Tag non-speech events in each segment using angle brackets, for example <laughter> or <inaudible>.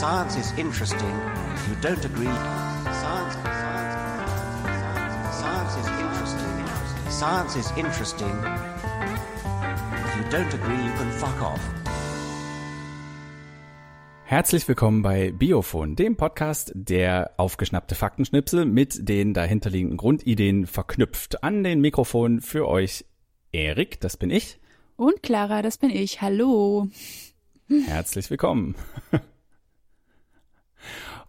Science is interesting. If you don't agree, science, science, science is interesting. Science is interesting. If you don't agree, you can fuck off. Herzlich willkommen bei Biophon, dem Podcast, der aufgeschnappte Faktenschnipsel mit den dahinterliegenden Grundideen verknüpft. An den Mikrofon für euch Erik, das bin ich. Und Clara, das bin ich. Hallo. Herzlich willkommen.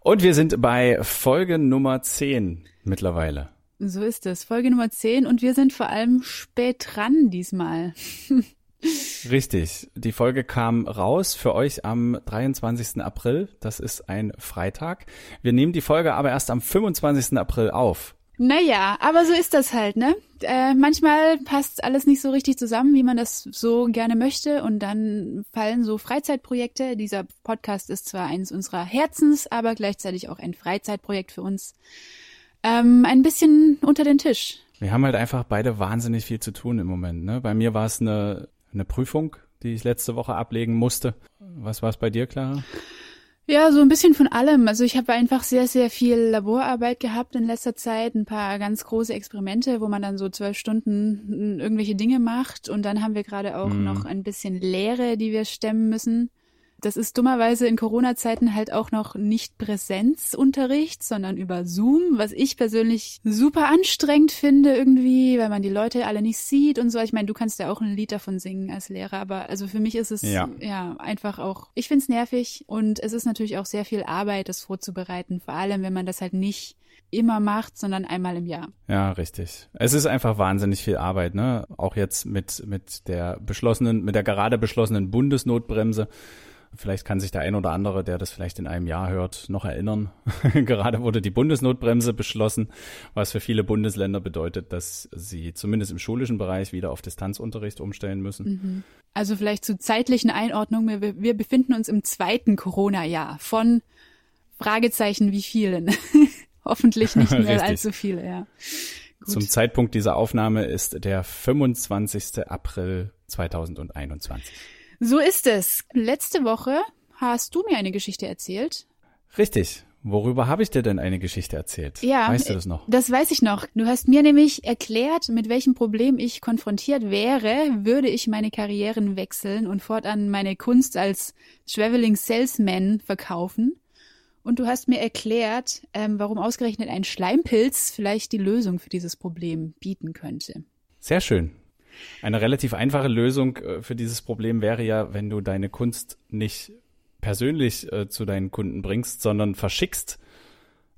Und wir sind bei Folge Nummer 10 mittlerweile. So ist es. Folge Nummer 10 und wir sind vor allem spät dran diesmal. <laughs> Richtig. Die Folge kam raus für euch am 23. April. Das ist ein Freitag. Wir nehmen die Folge aber erst am 25. April auf. Naja, aber so ist das halt, ne? Äh, manchmal passt alles nicht so richtig zusammen, wie man das so gerne möchte. Und dann fallen so Freizeitprojekte. Dieser Podcast ist zwar eines unserer Herzens, aber gleichzeitig auch ein Freizeitprojekt für uns. Ähm, ein bisschen unter den Tisch. Wir haben halt einfach beide wahnsinnig viel zu tun im Moment. Ne? Bei mir war es eine, eine Prüfung, die ich letzte Woche ablegen musste. Was war es bei dir, Clara? Ja, so ein bisschen von allem. Also ich habe einfach sehr, sehr viel Laborarbeit gehabt in letzter Zeit, ein paar ganz große Experimente, wo man dann so zwölf Stunden irgendwelche Dinge macht. Und dann haben wir gerade auch mhm. noch ein bisschen Lehre, die wir stemmen müssen. Das ist dummerweise in Corona-Zeiten halt auch noch nicht Präsenzunterricht, sondern über Zoom, was ich persönlich super anstrengend finde irgendwie, weil man die Leute alle nicht sieht und so. Ich meine, du kannst ja auch ein Lied davon singen als Lehrer, aber also für mich ist es ja, ja einfach auch, ich finde es nervig und es ist natürlich auch sehr viel Arbeit, das vorzubereiten, vor allem wenn man das halt nicht immer macht, sondern einmal im Jahr. Ja, richtig. Es ist einfach wahnsinnig viel Arbeit, ne? Auch jetzt mit, mit der beschlossenen, mit der gerade beschlossenen Bundesnotbremse Vielleicht kann sich der ein oder andere, der das vielleicht in einem Jahr hört, noch erinnern. <laughs> Gerade wurde die Bundesnotbremse beschlossen, was für viele Bundesländer bedeutet, dass sie zumindest im schulischen Bereich wieder auf Distanzunterricht umstellen müssen. Mhm. Also vielleicht zur zeitlichen Einordnung. Wir, wir befinden uns im zweiten Corona-Jahr von Fragezeichen wie vielen. <laughs> Hoffentlich nicht mehr <laughs> allzu viele, ja. Gut. Zum Zeitpunkt dieser Aufnahme ist der 25. April 2021. So ist es. Letzte Woche hast du mir eine Geschichte erzählt. Richtig. Worüber habe ich dir denn eine Geschichte erzählt? Ja, weißt du das noch? Das weiß ich noch. Du hast mir nämlich erklärt, mit welchem Problem ich konfrontiert wäre, würde ich meine Karrieren wechseln und fortan meine Kunst als Traveling Salesman verkaufen. Und du hast mir erklärt, ähm, warum ausgerechnet ein Schleimpilz vielleicht die Lösung für dieses Problem bieten könnte. Sehr schön. Eine relativ einfache Lösung äh, für dieses Problem wäre ja, wenn du deine Kunst nicht persönlich äh, zu deinen Kunden bringst, sondern verschickst.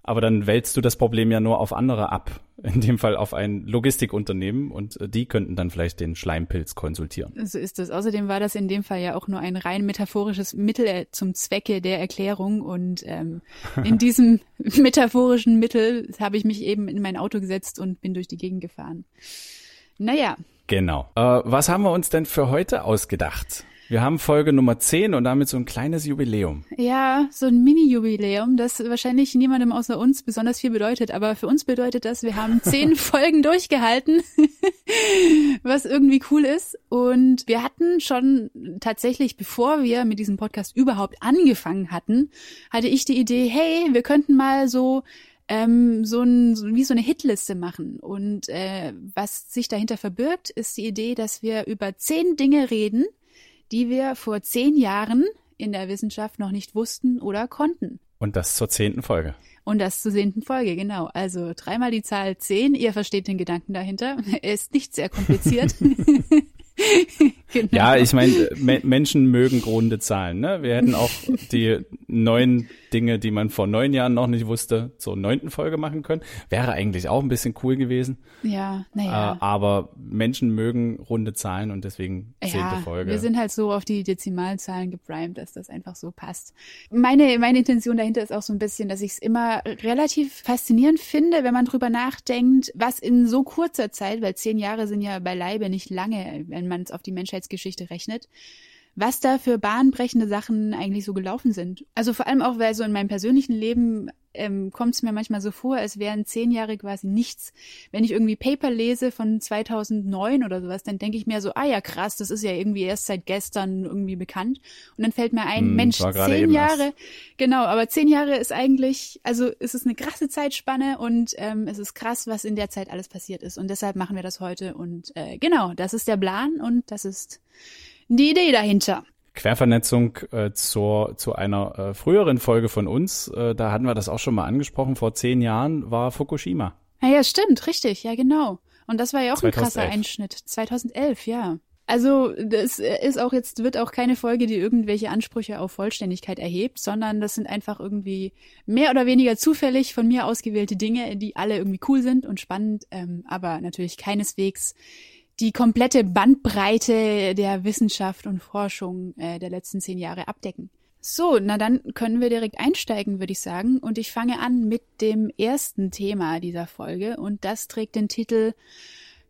Aber dann wälzt du das Problem ja nur auf andere ab. In dem Fall auf ein Logistikunternehmen und äh, die könnten dann vielleicht den Schleimpilz konsultieren. So ist es. Außerdem war das in dem Fall ja auch nur ein rein metaphorisches Mittel äh, zum Zwecke der Erklärung. Und ähm, in <laughs> diesem metaphorischen Mittel habe ich mich eben in mein Auto gesetzt und bin durch die Gegend gefahren. Naja, Genau. Äh, was haben wir uns denn für heute ausgedacht? Wir haben Folge Nummer 10 und damit so ein kleines Jubiläum. Ja, so ein Mini-Jubiläum, das wahrscheinlich niemandem außer uns besonders viel bedeutet. Aber für uns bedeutet das, wir haben zehn <laughs> Folgen durchgehalten, <laughs> was irgendwie cool ist. Und wir hatten schon tatsächlich, bevor wir mit diesem Podcast überhaupt angefangen hatten, hatte ich die Idee, hey, wir könnten mal so ähm, so, ein, so wie so eine Hitliste machen. Und äh, was sich dahinter verbirgt, ist die Idee, dass wir über zehn Dinge reden, die wir vor zehn Jahren in der Wissenschaft noch nicht wussten oder konnten. Und das zur zehnten Folge. Und das zur zehnten Folge, genau. Also dreimal die Zahl zehn. Ihr versteht den Gedanken dahinter. <laughs> Er ist nicht sehr kompliziert. <laughs> genau. Ja, ich meine, me Menschen mögen runde Zahlen. Ne? Wir hätten auch die neun Dinge, die man vor neun Jahren noch nicht wusste, zur neunten Folge machen können. Wäre eigentlich auch ein bisschen cool gewesen. Ja, naja. Äh, aber Menschen mögen runde Zahlen und deswegen zehnte ja, Folge. Wir sind halt so auf die Dezimalzahlen geprimed, dass das einfach so passt. Meine, meine Intention dahinter ist auch so ein bisschen, dass ich es immer relativ faszinierend finde, wenn man drüber nachdenkt, was in so kurzer Zeit, weil zehn Jahre sind ja beileibe nicht lange, wenn man es auf die Menschheitsgeschichte rechnet, was da für bahnbrechende Sachen eigentlich so gelaufen sind. Also vor allem auch, weil so in meinem persönlichen Leben ähm, kommt es mir manchmal so vor, als wären zehn Jahre quasi nichts. Wenn ich irgendwie Paper lese von 2009 oder sowas, dann denke ich mir so, ah ja krass, das ist ja irgendwie erst seit gestern irgendwie bekannt. Und dann fällt mir ein, hm, Mensch, zehn Jahre, genau, aber zehn Jahre ist eigentlich, also ist es eine krasse Zeitspanne und ähm, es ist krass, was in der Zeit alles passiert ist. Und deshalb machen wir das heute. Und äh, genau, das ist der Plan und das ist die Idee dahinter. Quervernetzung äh, zur, zu einer äh, früheren Folge von uns, äh, da hatten wir das auch schon mal angesprochen, vor zehn Jahren war Fukushima. Ja, ja, stimmt, richtig, ja genau. Und das war ja auch 2011. ein krasser Einschnitt. 2011, ja. Also das ist auch jetzt wird auch keine Folge, die irgendwelche Ansprüche auf Vollständigkeit erhebt, sondern das sind einfach irgendwie mehr oder weniger zufällig von mir ausgewählte Dinge, die alle irgendwie cool sind und spannend, ähm, aber natürlich keineswegs die komplette Bandbreite der Wissenschaft und Forschung äh, der letzten zehn Jahre abdecken. So, na dann können wir direkt einsteigen, würde ich sagen. Und ich fange an mit dem ersten Thema dieser Folge und das trägt den Titel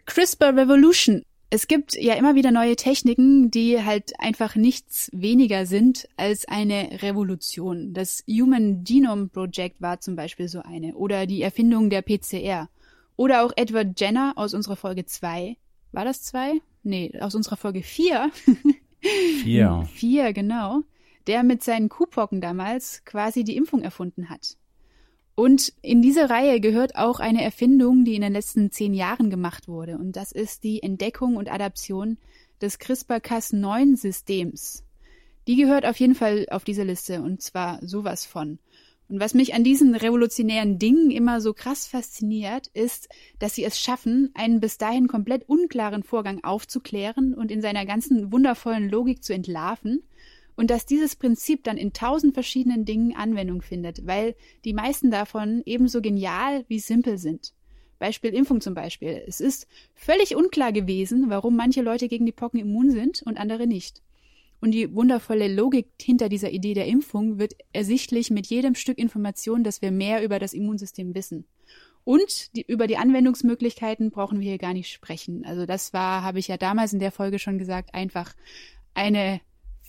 CRISPR Revolution. Es gibt ja immer wieder neue Techniken, die halt einfach nichts weniger sind als eine Revolution. Das Human Genome Project war zum Beispiel so eine. Oder die Erfindung der PCR. Oder auch Edward Jenner aus unserer Folge 2 war das zwei? Nee, aus unserer Folge vier. Vier. <laughs> vier, genau. Der mit seinen Kuhpocken damals quasi die Impfung erfunden hat. Und in diese Reihe gehört auch eine Erfindung, die in den letzten zehn Jahren gemacht wurde. Und das ist die Entdeckung und Adaption des CRISPR-Cas9-Systems. Die gehört auf jeden Fall auf diese Liste und zwar sowas von. Und was mich an diesen revolutionären Dingen immer so krass fasziniert, ist, dass sie es schaffen, einen bis dahin komplett unklaren Vorgang aufzuklären und in seiner ganzen wundervollen Logik zu entlarven und dass dieses Prinzip dann in tausend verschiedenen Dingen Anwendung findet, weil die meisten davon ebenso genial wie simpel sind. Beispiel Impfung zum Beispiel. Es ist völlig unklar gewesen, warum manche Leute gegen die Pocken immun sind und andere nicht. Und die wundervolle Logik hinter dieser Idee der Impfung wird ersichtlich mit jedem Stück Information, dass wir mehr über das Immunsystem wissen. Und die, über die Anwendungsmöglichkeiten brauchen wir hier gar nicht sprechen. Also das war, habe ich ja damals in der Folge schon gesagt, einfach eine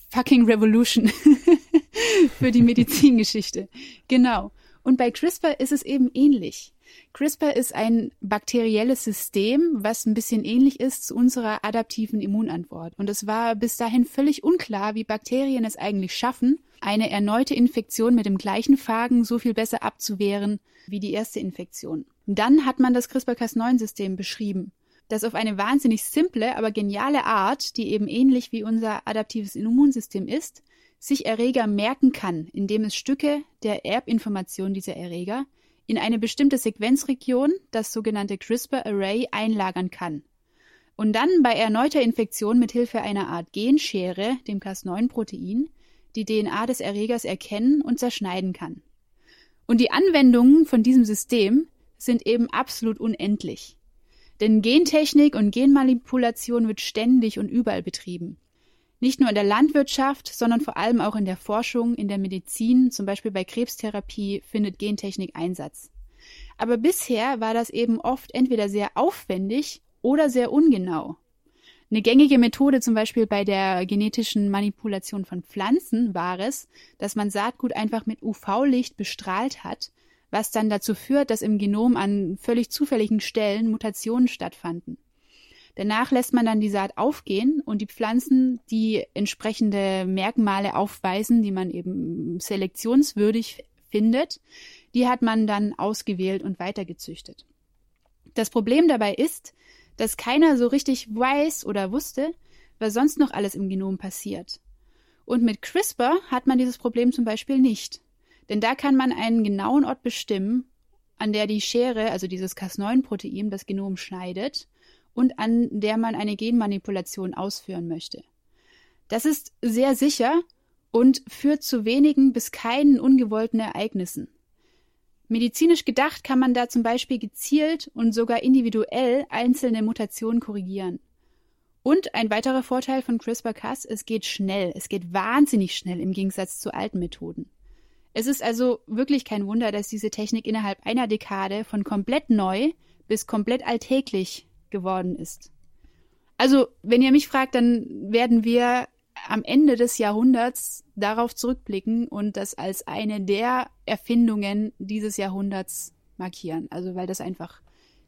fucking Revolution <laughs> für die Medizingeschichte. Genau. Und bei CRISPR ist es eben ähnlich. CRISPR ist ein bakterielles System, was ein bisschen ähnlich ist zu unserer adaptiven Immunantwort. Und es war bis dahin völlig unklar, wie Bakterien es eigentlich schaffen, eine erneute Infektion mit dem gleichen Phagen so viel besser abzuwehren wie die erste Infektion. Dann hat man das CRISPR-Cas9-System beschrieben, das auf eine wahnsinnig simple, aber geniale Art, die eben ähnlich wie unser adaptives Immunsystem ist, sich Erreger merken kann, indem es Stücke der Erbinformation dieser Erreger in eine bestimmte Sequenzregion, das sogenannte CRISPR-Array, einlagern kann. Und dann bei erneuter Infektion mit Hilfe einer Art Genschere, dem Cas9-Protein, die DNA des Erregers erkennen und zerschneiden kann. Und die Anwendungen von diesem System sind eben absolut unendlich. Denn Gentechnik und Genmanipulation wird ständig und überall betrieben. Nicht nur in der Landwirtschaft, sondern vor allem auch in der Forschung, in der Medizin, zum Beispiel bei Krebstherapie, findet Gentechnik Einsatz. Aber bisher war das eben oft entweder sehr aufwendig oder sehr ungenau. Eine gängige Methode zum Beispiel bei der genetischen Manipulation von Pflanzen war es, dass man Saatgut einfach mit UV-Licht bestrahlt hat, was dann dazu führt, dass im Genom an völlig zufälligen Stellen Mutationen stattfanden. Danach lässt man dann die Saat aufgehen und die Pflanzen, die entsprechende Merkmale aufweisen, die man eben selektionswürdig findet, die hat man dann ausgewählt und weitergezüchtet. Das Problem dabei ist, dass keiner so richtig weiß oder wusste, was sonst noch alles im Genom passiert. Und mit CRISPR hat man dieses Problem zum Beispiel nicht. Denn da kann man einen genauen Ort bestimmen, an der die Schere, also dieses Cas9-Protein, das Genom schneidet und an der man eine Genmanipulation ausführen möchte. Das ist sehr sicher und führt zu wenigen bis keinen ungewollten Ereignissen. Medizinisch gedacht kann man da zum Beispiel gezielt und sogar individuell einzelne Mutationen korrigieren. Und ein weiterer Vorteil von CRISPR-Cas, es geht schnell, es geht wahnsinnig schnell im Gegensatz zu alten Methoden. Es ist also wirklich kein Wunder, dass diese Technik innerhalb einer Dekade von komplett neu bis komplett alltäglich geworden ist. Also, wenn ihr mich fragt, dann werden wir am Ende des Jahrhunderts darauf zurückblicken und das als eine der Erfindungen dieses Jahrhunderts markieren. Also weil das einfach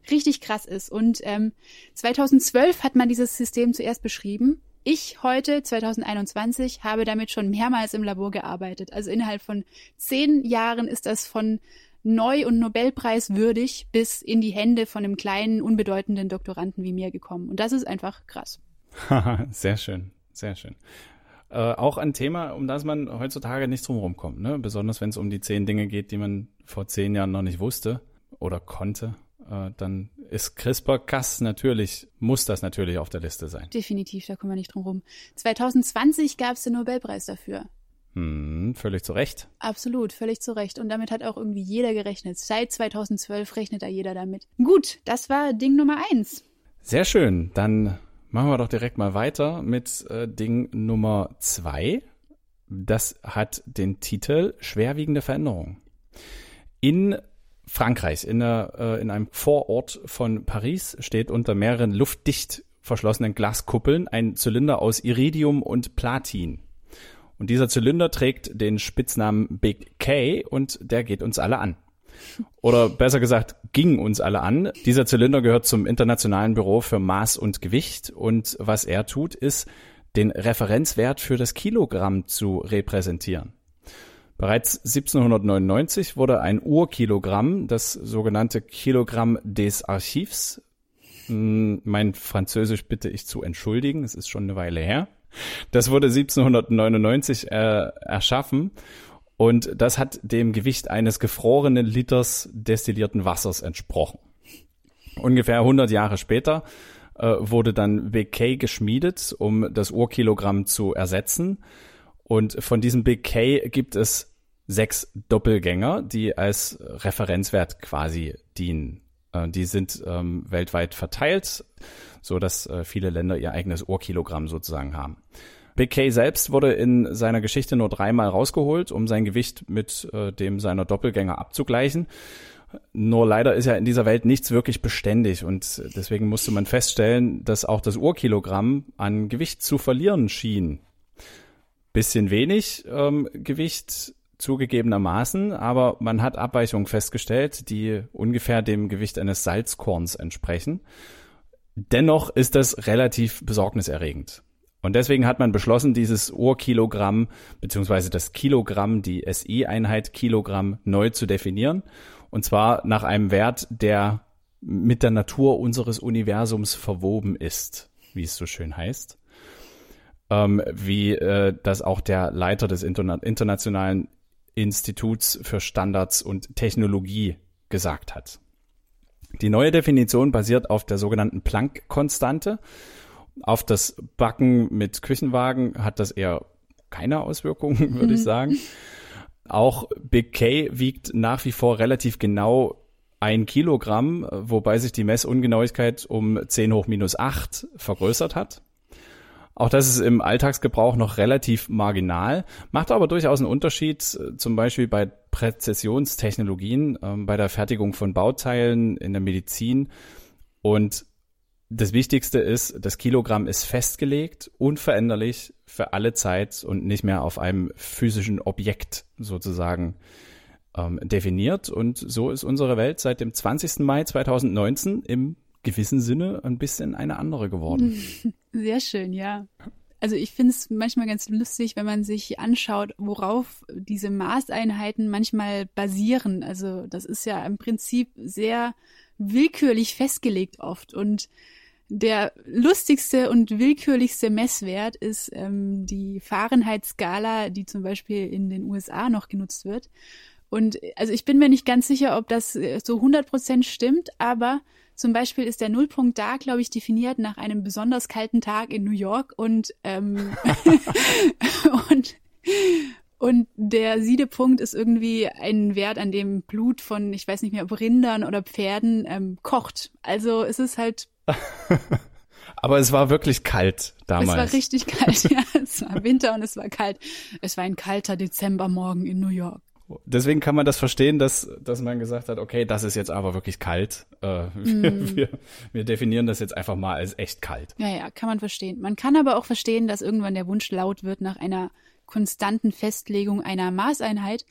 richtig krass ist. Und ähm, 2012 hat man dieses System zuerst beschrieben. Ich heute, 2021, habe damit schon mehrmals im Labor gearbeitet. Also innerhalb von zehn Jahren ist das von neu und Nobelpreis würdig bis in die Hände von einem kleinen, unbedeutenden Doktoranden wie mir gekommen. Und das ist einfach krass. <laughs> sehr schön, sehr schön. Äh, auch ein Thema, um das man heutzutage nicht drum kommt, ne? besonders wenn es um die zehn Dinge geht, die man vor zehn Jahren noch nicht wusste oder konnte. Äh, dann ist CRISPR-Cas natürlich, muss das natürlich auf der Liste sein. Definitiv, da kommen wir nicht drum rum. 2020 gab es den Nobelpreis dafür. Hm, völlig zu Recht. Absolut, völlig zu Recht. Und damit hat auch irgendwie jeder gerechnet. Seit 2012 rechnet da jeder damit. Gut, das war Ding Nummer eins. Sehr schön. Dann machen wir doch direkt mal weiter mit äh, Ding Nummer zwei. Das hat den Titel Schwerwiegende Veränderungen. In Frankreich, in, der, äh, in einem Vorort von Paris, steht unter mehreren luftdicht verschlossenen Glaskuppeln ein Zylinder aus Iridium und Platin. Und dieser Zylinder trägt den Spitznamen Big K und der geht uns alle an. Oder besser gesagt, ging uns alle an. Dieser Zylinder gehört zum Internationalen Büro für Maß und Gewicht und was er tut, ist, den Referenzwert für das Kilogramm zu repräsentieren. Bereits 1799 wurde ein Urkilogramm, das sogenannte Kilogramm des Archivs, hm, mein Französisch bitte ich zu entschuldigen, es ist schon eine Weile her, das wurde 1799 äh, erschaffen und das hat dem Gewicht eines gefrorenen Liters destillierten Wassers entsprochen. Ungefähr 100 Jahre später äh, wurde dann BK geschmiedet, um das Urkilogramm zu ersetzen. Und von diesem BK gibt es sechs Doppelgänger, die als Referenzwert quasi dienen. Äh, die sind ähm, weltweit verteilt so dass äh, viele Länder ihr eigenes Ohrkilogramm sozusagen haben. Big K selbst wurde in seiner Geschichte nur dreimal rausgeholt, um sein Gewicht mit äh, dem seiner Doppelgänger abzugleichen. Nur leider ist ja in dieser Welt nichts wirklich beständig und deswegen musste man feststellen, dass auch das Urkilogramm an Gewicht zu verlieren schien. Bisschen wenig ähm, Gewicht zugegebenermaßen, aber man hat Abweichungen festgestellt, die ungefähr dem Gewicht eines Salzkorns entsprechen. Dennoch ist das relativ besorgniserregend. Und deswegen hat man beschlossen, dieses Urkilogramm beziehungsweise das Kilogramm, die SI-Einheit Kilogramm neu zu definieren. Und zwar nach einem Wert, der mit der Natur unseres Universums verwoben ist, wie es so schön heißt. Ähm, wie äh, das auch der Leiter des Interna Internationalen Instituts für Standards und Technologie gesagt hat. Die neue Definition basiert auf der sogenannten Planck-Konstante. Auf das Backen mit Küchenwagen hat das eher keine Auswirkungen, <laughs> würde mhm. ich sagen. Auch Big K wiegt nach wie vor relativ genau ein Kilogramm, wobei sich die Messungenauigkeit um 10 hoch minus 8 vergrößert hat. Auch das ist im Alltagsgebrauch noch relativ marginal, macht aber durchaus einen Unterschied, äh, zum Beispiel bei Präzisionstechnologien, ähm, bei der Fertigung von Bauteilen, in der Medizin. Und das Wichtigste ist, das Kilogramm ist festgelegt, unveränderlich für alle Zeit und nicht mehr auf einem physischen Objekt sozusagen ähm, definiert. Und so ist unsere Welt seit dem 20. Mai 2019 im gewissen Sinne ein bisschen eine andere geworden. <laughs> Sehr schön, ja. Also ich finde es manchmal ganz lustig, wenn man sich anschaut, worauf diese Maßeinheiten manchmal basieren. Also das ist ja im Prinzip sehr willkürlich festgelegt oft. Und der lustigste und willkürlichste Messwert ist ähm, die Fahrenheit-Skala, die zum Beispiel in den USA noch genutzt wird. Und also ich bin mir nicht ganz sicher, ob das äh, so 100 Prozent stimmt, aber zum Beispiel ist der Nullpunkt da, glaube ich, definiert nach einem besonders kalten Tag in New York und, ähm, <laughs> und, und der Siedepunkt ist irgendwie ein Wert, an dem Blut von, ich weiß nicht mehr, ob Rindern oder Pferden ähm, kocht. Also es ist halt. <laughs> Aber es war wirklich kalt damals. Es war richtig kalt, <laughs> ja. Es war Winter und es war kalt. Es war ein kalter Dezembermorgen in New York. Deswegen kann man das verstehen, dass, dass man gesagt hat, okay, das ist jetzt aber wirklich kalt. Äh, <laughs> wir, Mm. wir, wir definieren das jetzt einfach mal als echt kalt. Ja, ja, kann man verstehen. Man kann aber auch verstehen, dass irgendwann der Wunsch laut wird nach einer konstanten Festlegung einer Maßeinheit,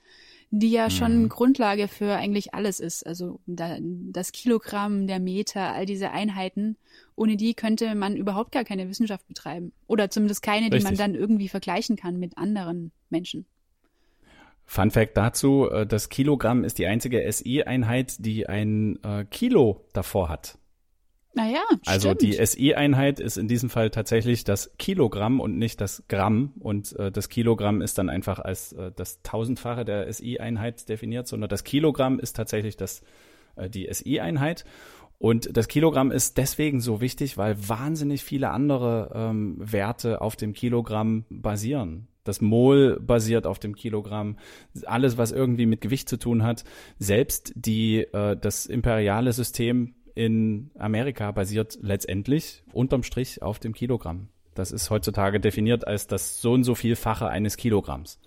die ja schon Grundlage für eigentlich alles ist. Also da, das Kilogramm, der Meter, all diese Einheiten. Ohne die könnte man überhaupt gar keine Wissenschaft betreiben. Oder zumindest keine, die man Richtig. dann irgendwie vergleichen kann mit anderen Menschen. Fun Fact dazu, äh, das Kilogramm ist die einzige SI-Einheit, die ein äh, Kilo davor hat. Naja, Also stimmt. die SI-Einheit ist in diesem Fall tatsächlich das Kilogramm und nicht das Gramm. Und äh, das Kilogramm ist dann einfach als äh, das Tausendfache der SI-Einheit definiert, sondern das Kilogramm ist tatsächlich das, äh, die SI-Einheit. Und das Kilogramm ist deswegen so wichtig, weil wahnsinnig viele andere ähm, Werte auf dem Kilogramm basieren. Das Mol basiert auf dem Kilogramm. Alles, was irgendwie mit Gewicht zu tun hat. Selbst die, äh, das imperiale System in Amerika basiert letztendlich unterm Strich auf dem Kilogramm. Das ist heutzutage definiert als das so und so vielfache eines Kilogramms.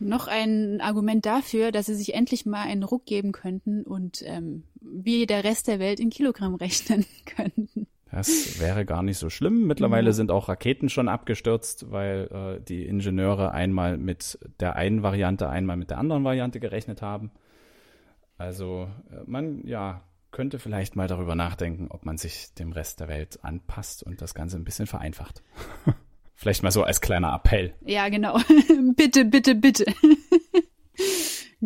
Noch ein Argument dafür, dass sie sich endlich mal einen Ruck geben könnten und ähm, wie der Rest der Welt in Kilogramm <laughs> rechnen könnten. Das wäre gar nicht so schlimm. Mittlerweile Ja. sind auch Raketen schon abgestürzt, weil äh, die Ingenieure einmal mit der einen Variante, einmal mit der anderen Variante gerechnet haben. Also äh, man, ja, könnte vielleicht mal darüber nachdenken, ob man sich dem Rest der Welt anpasst und das Ganze ein bisschen vereinfacht. <laughs> vielleicht mal so als kleiner Appell. Ja, genau. <laughs> bitte, bitte, bitte.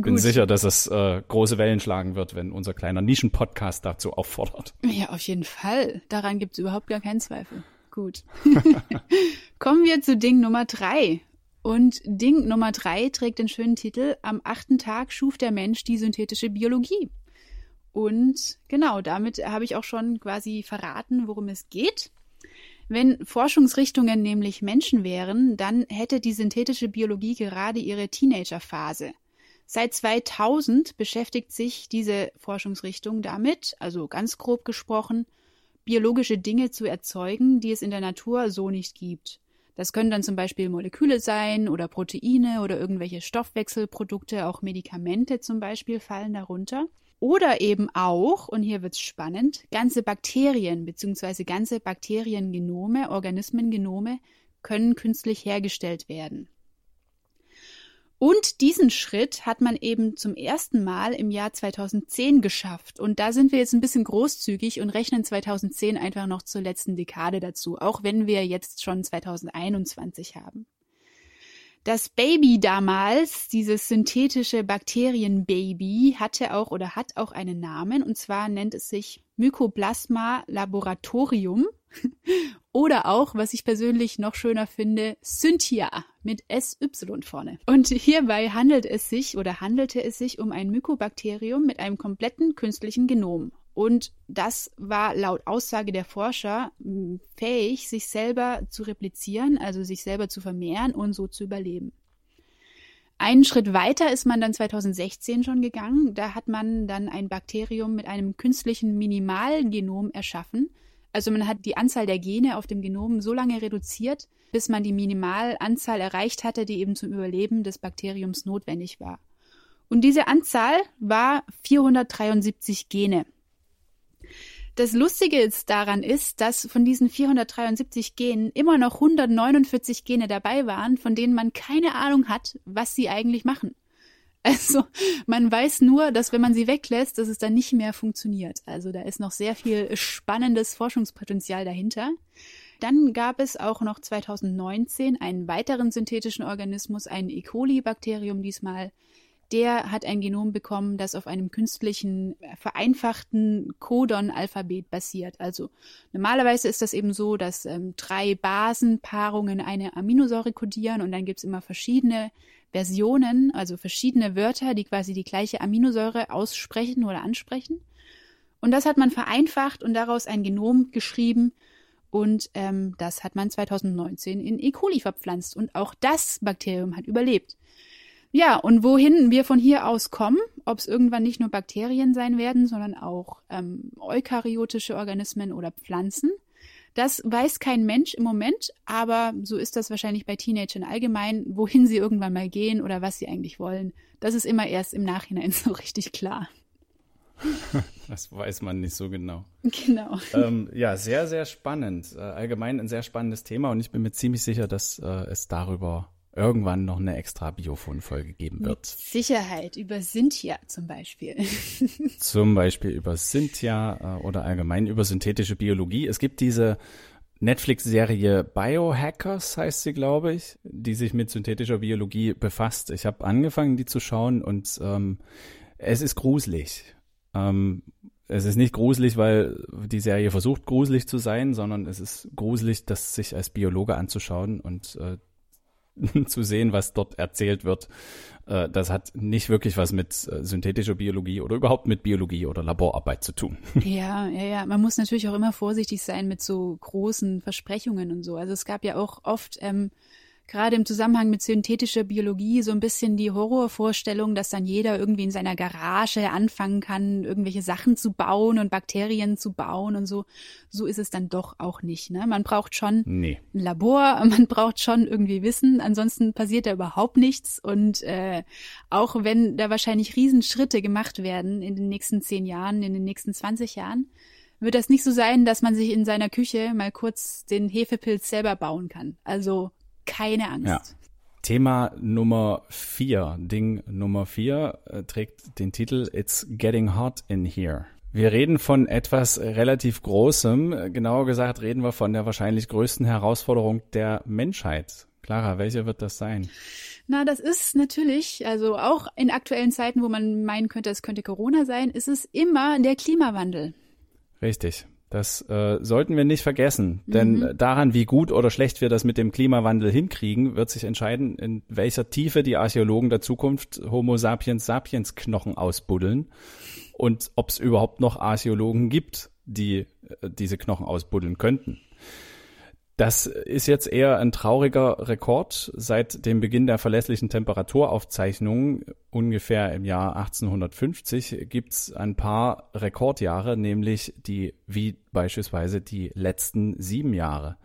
Bin sicher, dass es äh, große Wellen schlagen wird, wenn unser kleiner Nischen-Podcast dazu auffordert. Ja, auf jeden Fall. Daran gibt's überhaupt gar keinen Zweifel. Gut. <laughs> Kommen wir zu Ding Nummer drei. Und Ding Nummer drei trägt den schönen Titel Am achten Tag schuf der Mensch die synthetische Biologie. Und genau, damit habe ich auch schon quasi verraten, worum es geht. Wenn Forschungsrichtungen nämlich Menschen wären, dann hätte die synthetische Biologie gerade ihre Teenagerphase. Seit 2000 beschäftigt sich diese Forschungsrichtung damit, also ganz grob gesprochen, biologische Dinge zu erzeugen, die es in der Natur so nicht gibt. Das können dann zum Beispiel Moleküle sein oder Proteine oder irgendwelche Stoffwechselprodukte, auch Medikamente zum Beispiel fallen darunter. Oder eben auch, und hier wird's spannend, ganze Bakterien bzw. ganze Bakteriengenome, Organismengenome können künstlich hergestellt werden. Und diesen Schritt hat man eben zum ersten Mal im Jahr 2010 geschafft. Und da sind wir jetzt ein bisschen großzügig und rechnen 2010 einfach noch zur letzten Dekade dazu, auch wenn wir jetzt schon 2021 haben. Das Baby damals, dieses synthetische Bakterienbaby, hatte auch oder hat auch einen Namen und zwar nennt es sich Mycoplasma laboratorium <laughs> oder auch, was ich persönlich noch schöner finde, Cynthia mit SY vorne. Und hierbei handelt es sich oder handelte es sich um ein Mykobakterium mit einem kompletten künstlichen Genom. Und das war laut Aussage der Forscher mh, fähig, sich selber zu replizieren, also sich selber zu vermehren und so zu überleben. Einen Schritt weiter ist man dann 2016 schon gegangen. Da hat man dann ein Bakterium mit einem künstlichen Minimalgenom erschaffen. Also man hat die Anzahl der Gene auf dem Genom so lange reduziert, bis man die Minimalanzahl erreicht hatte, die eben zum Überleben des Bakteriums notwendig war. Und diese Anzahl war 473 Gene. Das Lustige daran ist, dass von diesen 473 Genen immer noch 149 Gene dabei waren, von denen man keine Ahnung hat, was sie eigentlich machen. Also man weiß nur, dass wenn man sie weglässt, dass es dann nicht mehr funktioniert. Also da ist noch sehr viel spannendes Forschungspotenzial dahinter. Dann gab es auch noch 2019 einen weiteren synthetischen Organismus, ein E. coli-Bakterium diesmal. Der hat ein Genom bekommen, das auf einem künstlichen, vereinfachten Codon-Alphabet basiert. Also normalerweise ist das eben so, dass ähm, drei Basenpaarungen eine Aminosäure kodieren und dann gibt's immer verschiedene Versionen, also verschiedene Wörter, die quasi die gleiche Aminosäure aussprechen oder ansprechen. Und das hat man vereinfacht und daraus ein Genom geschrieben. Und ähm, das hat man 2019 in E. coli verpflanzt. Und auch das Bakterium hat überlebt. Ja, und wohin wir von hier aus kommen, ob es irgendwann nicht nur Bakterien sein werden, sondern auch ähm, eukaryotische Organismen oder Pflanzen, Das weiß kein Mensch im Moment, aber so ist das wahrscheinlich bei Teenagern allgemein, wohin sie irgendwann mal gehen oder was sie eigentlich wollen. Das ist immer erst im Nachhinein <laughs> so richtig klar. <laughs> Das weiß man nicht so genau. Genau. Ähm, ja, sehr, sehr spannend. Äh, allgemein ein sehr spannendes Thema und ich bin mir ziemlich sicher, dass äh, es darüber irgendwann noch eine extra Biofon-Folge geben wird. Mit Sicherheit, über Cynthia zum Beispiel. <laughs> zum Beispiel über Cynthia äh, oder allgemein über synthetische Biologie. Es gibt diese Netflix-Serie Biohackers, heißt sie, glaube ich, die sich mit synthetischer Biologie befasst. Ich habe angefangen, die zu schauen und ähm, es ist gruselig. Ähm, es ist nicht gruselig, weil die Serie versucht, gruselig zu sein, sondern es ist gruselig, das sich als Biologe anzuschauen und äh, <laughs> zu sehen, was dort erzählt wird. Äh, das hat nicht wirklich was mit äh, synthetischer Biologie oder überhaupt mit Biologie oder Laborarbeit zu tun. <laughs> Ja, ja, ja. Man muss natürlich auch immer vorsichtig sein mit so großen Versprechungen und so. Also es gab ja auch oft ähm, gerade im Zusammenhang mit synthetischer Biologie so ein bisschen die Horrorvorstellung, dass dann jeder irgendwie in seiner Garage anfangen kann, irgendwelche Sachen zu bauen und Bakterien zu bauen und so. So ist es dann doch auch nicht. Ne? Man braucht schon nee. ein Labor, <laughs> man braucht schon irgendwie Wissen, ansonsten passiert da überhaupt nichts. Und äh, auch wenn da wahrscheinlich Riesenschritte gemacht werden in den nächsten zehn Jahren, in den nächsten 20 Jahren, wird das nicht so sein, dass man sich in seiner Küche mal kurz den Hefepilz selber bauen kann. Also keine Angst. Ja. Thema Nummer vier, Ding Nummer vier, äh, trägt den Titel It's Getting Hot in Here. Wir reden von etwas relativ Großem. Genauer gesagt reden wir von der wahrscheinlich größten Herausforderung der Menschheit. Clara, welche wird das sein? Na, das ist natürlich, also auch in aktuellen Zeiten, wo man meinen könnte, es könnte Corona sein, ist es immer der Klimawandel. Richtig. Das äh, sollten wir nicht vergessen, denn mhm. daran, wie gut oder schlecht wir das mit dem Klimawandel hinkriegen, wird sich entscheiden, in welcher Tiefe die Archäologen der Zukunft Homo sapiens sapiens Knochen ausbuddeln und ob es überhaupt noch Archäologen gibt, die äh, diese Knochen ausbuddeln könnten. Das ist jetzt eher ein trauriger Rekord. Seit dem Beginn der verlässlichen Temperaturaufzeichnungen, ungefähr im Jahr 1850, gibt's ein paar Rekordjahre, nämlich die, wie beispielsweise die letzten sieben Jahre.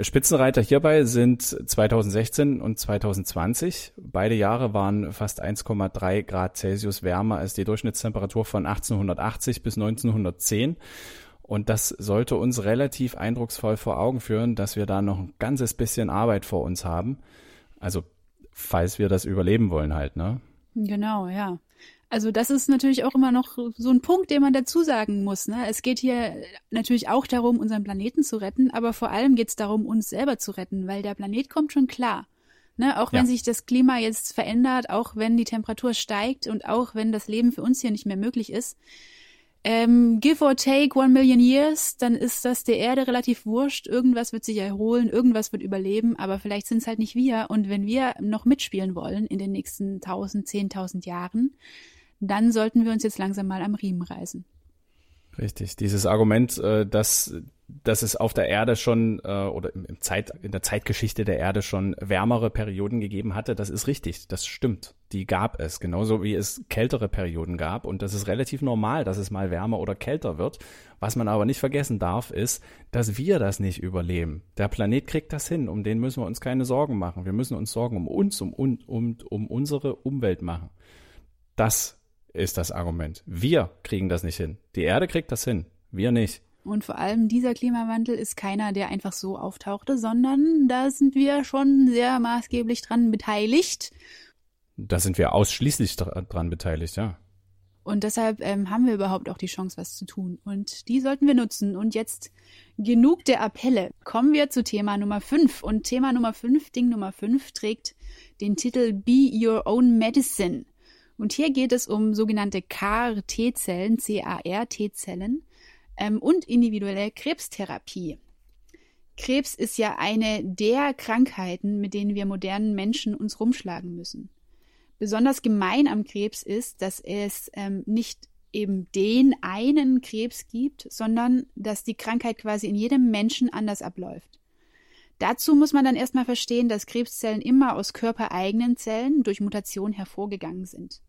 Spitzenreiter hierbei sind 2016 und 2020. Beide Jahre waren fast 1,3 Grad Celsius wärmer als die Durchschnittstemperatur von 1880 bis 1910. Und das sollte uns relativ eindrucksvoll vor Augen führen, dass wir da noch ein ganzes bisschen Arbeit vor uns haben. Also, falls wir das überleben wollen halt, ne? Genau, ja. Also das ist natürlich auch immer noch so ein Punkt, den man dazu sagen muss. Ne? Es geht hier natürlich auch darum, unseren Planeten zu retten, aber vor allem geht es darum, uns selber zu retten, weil der Planet kommt schon klar. Ne? Auch wenn ja. sich das Klima jetzt verändert, auch wenn die Temperatur steigt und auch wenn das Leben für uns hier nicht mehr möglich ist, ähm, give or take one million years, dann ist das der Erde relativ wurscht. Irgendwas wird sich erholen, irgendwas wird überleben, aber vielleicht sind es halt nicht wir. Und wenn wir noch mitspielen wollen in den nächsten tausend, zehntausend Jahren, dann sollten wir uns jetzt langsam mal am Riemen reißen. Richtig. Dieses Argument, äh, dass dass es auf der Erde schon äh, oder im Zeit, in der Zeitgeschichte der Erde schon wärmere Perioden gegeben hatte, das ist richtig, das stimmt. Die gab es, genauso wie es kältere Perioden gab. Und das ist relativ normal, dass es mal wärmer oder kälter wird. Was man aber nicht vergessen darf, ist, dass wir das nicht überleben. Der Planet kriegt das hin, um den müssen wir uns keine Sorgen machen. Wir müssen uns Sorgen um uns, um, um, um, um unsere Umwelt machen. Das ist das Argument. Wir kriegen das nicht hin. Die Erde kriegt das hin. Wir nicht. Und vor allem dieser Klimawandel ist keiner, der einfach so auftauchte, sondern da sind wir schon sehr maßgeblich dran beteiligt. Da sind wir ausschließlich dran beteiligt, ja. Und deshalb ähm, haben wir überhaupt auch die Chance, was zu tun. Und die sollten wir nutzen. Und jetzt genug der Appelle. Kommen wir zu Thema Nummer 5. Und Thema Nummer 5, Ding Nummer 5, trägt den Titel Be Your Own Medicine. Und hier geht es um sogenannte CAR-T-Zellen, C-A-R-T-Zellen ähm, und individuelle Krebstherapie. Krebs ist ja eine der Krankheiten, mit denen wir modernen Menschen uns rumschlagen müssen. Besonders gemein am Krebs ist, dass es ähm, nicht eben den einen Krebs gibt, sondern dass die Krankheit quasi in jedem Menschen anders abläuft. Dazu muss man dann erstmal verstehen, dass Krebszellen immer aus körpereigenen Zellen durch Mutation hervorgegangen sind.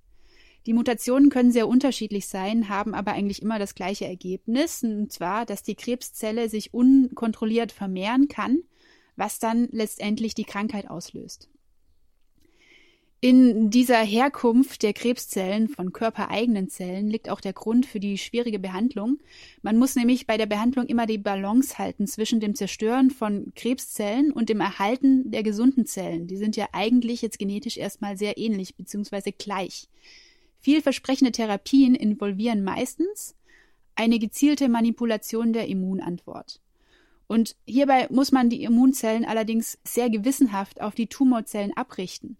Die Mutationen können sehr unterschiedlich sein, haben aber eigentlich immer das gleiche Ergebnis, und zwar, dass die Krebszelle sich unkontrolliert vermehren kann, was dann letztendlich die Krankheit auslöst. In dieser Herkunft der Krebszellen von körpereigenen Zellen liegt auch der Grund für die schwierige Behandlung. Man muss nämlich bei der Behandlung immer die Balance halten zwischen dem Zerstören von Krebszellen und dem Erhalten der gesunden Zellen. Die sind ja eigentlich jetzt genetisch erstmal sehr ähnlich bzw. gleich. Vielversprechende Therapien involvieren meistens eine gezielte Manipulation der Immunantwort. Und hierbei muss man die Immunzellen allerdings sehr gewissenhaft auf die Tumorzellen abrichten.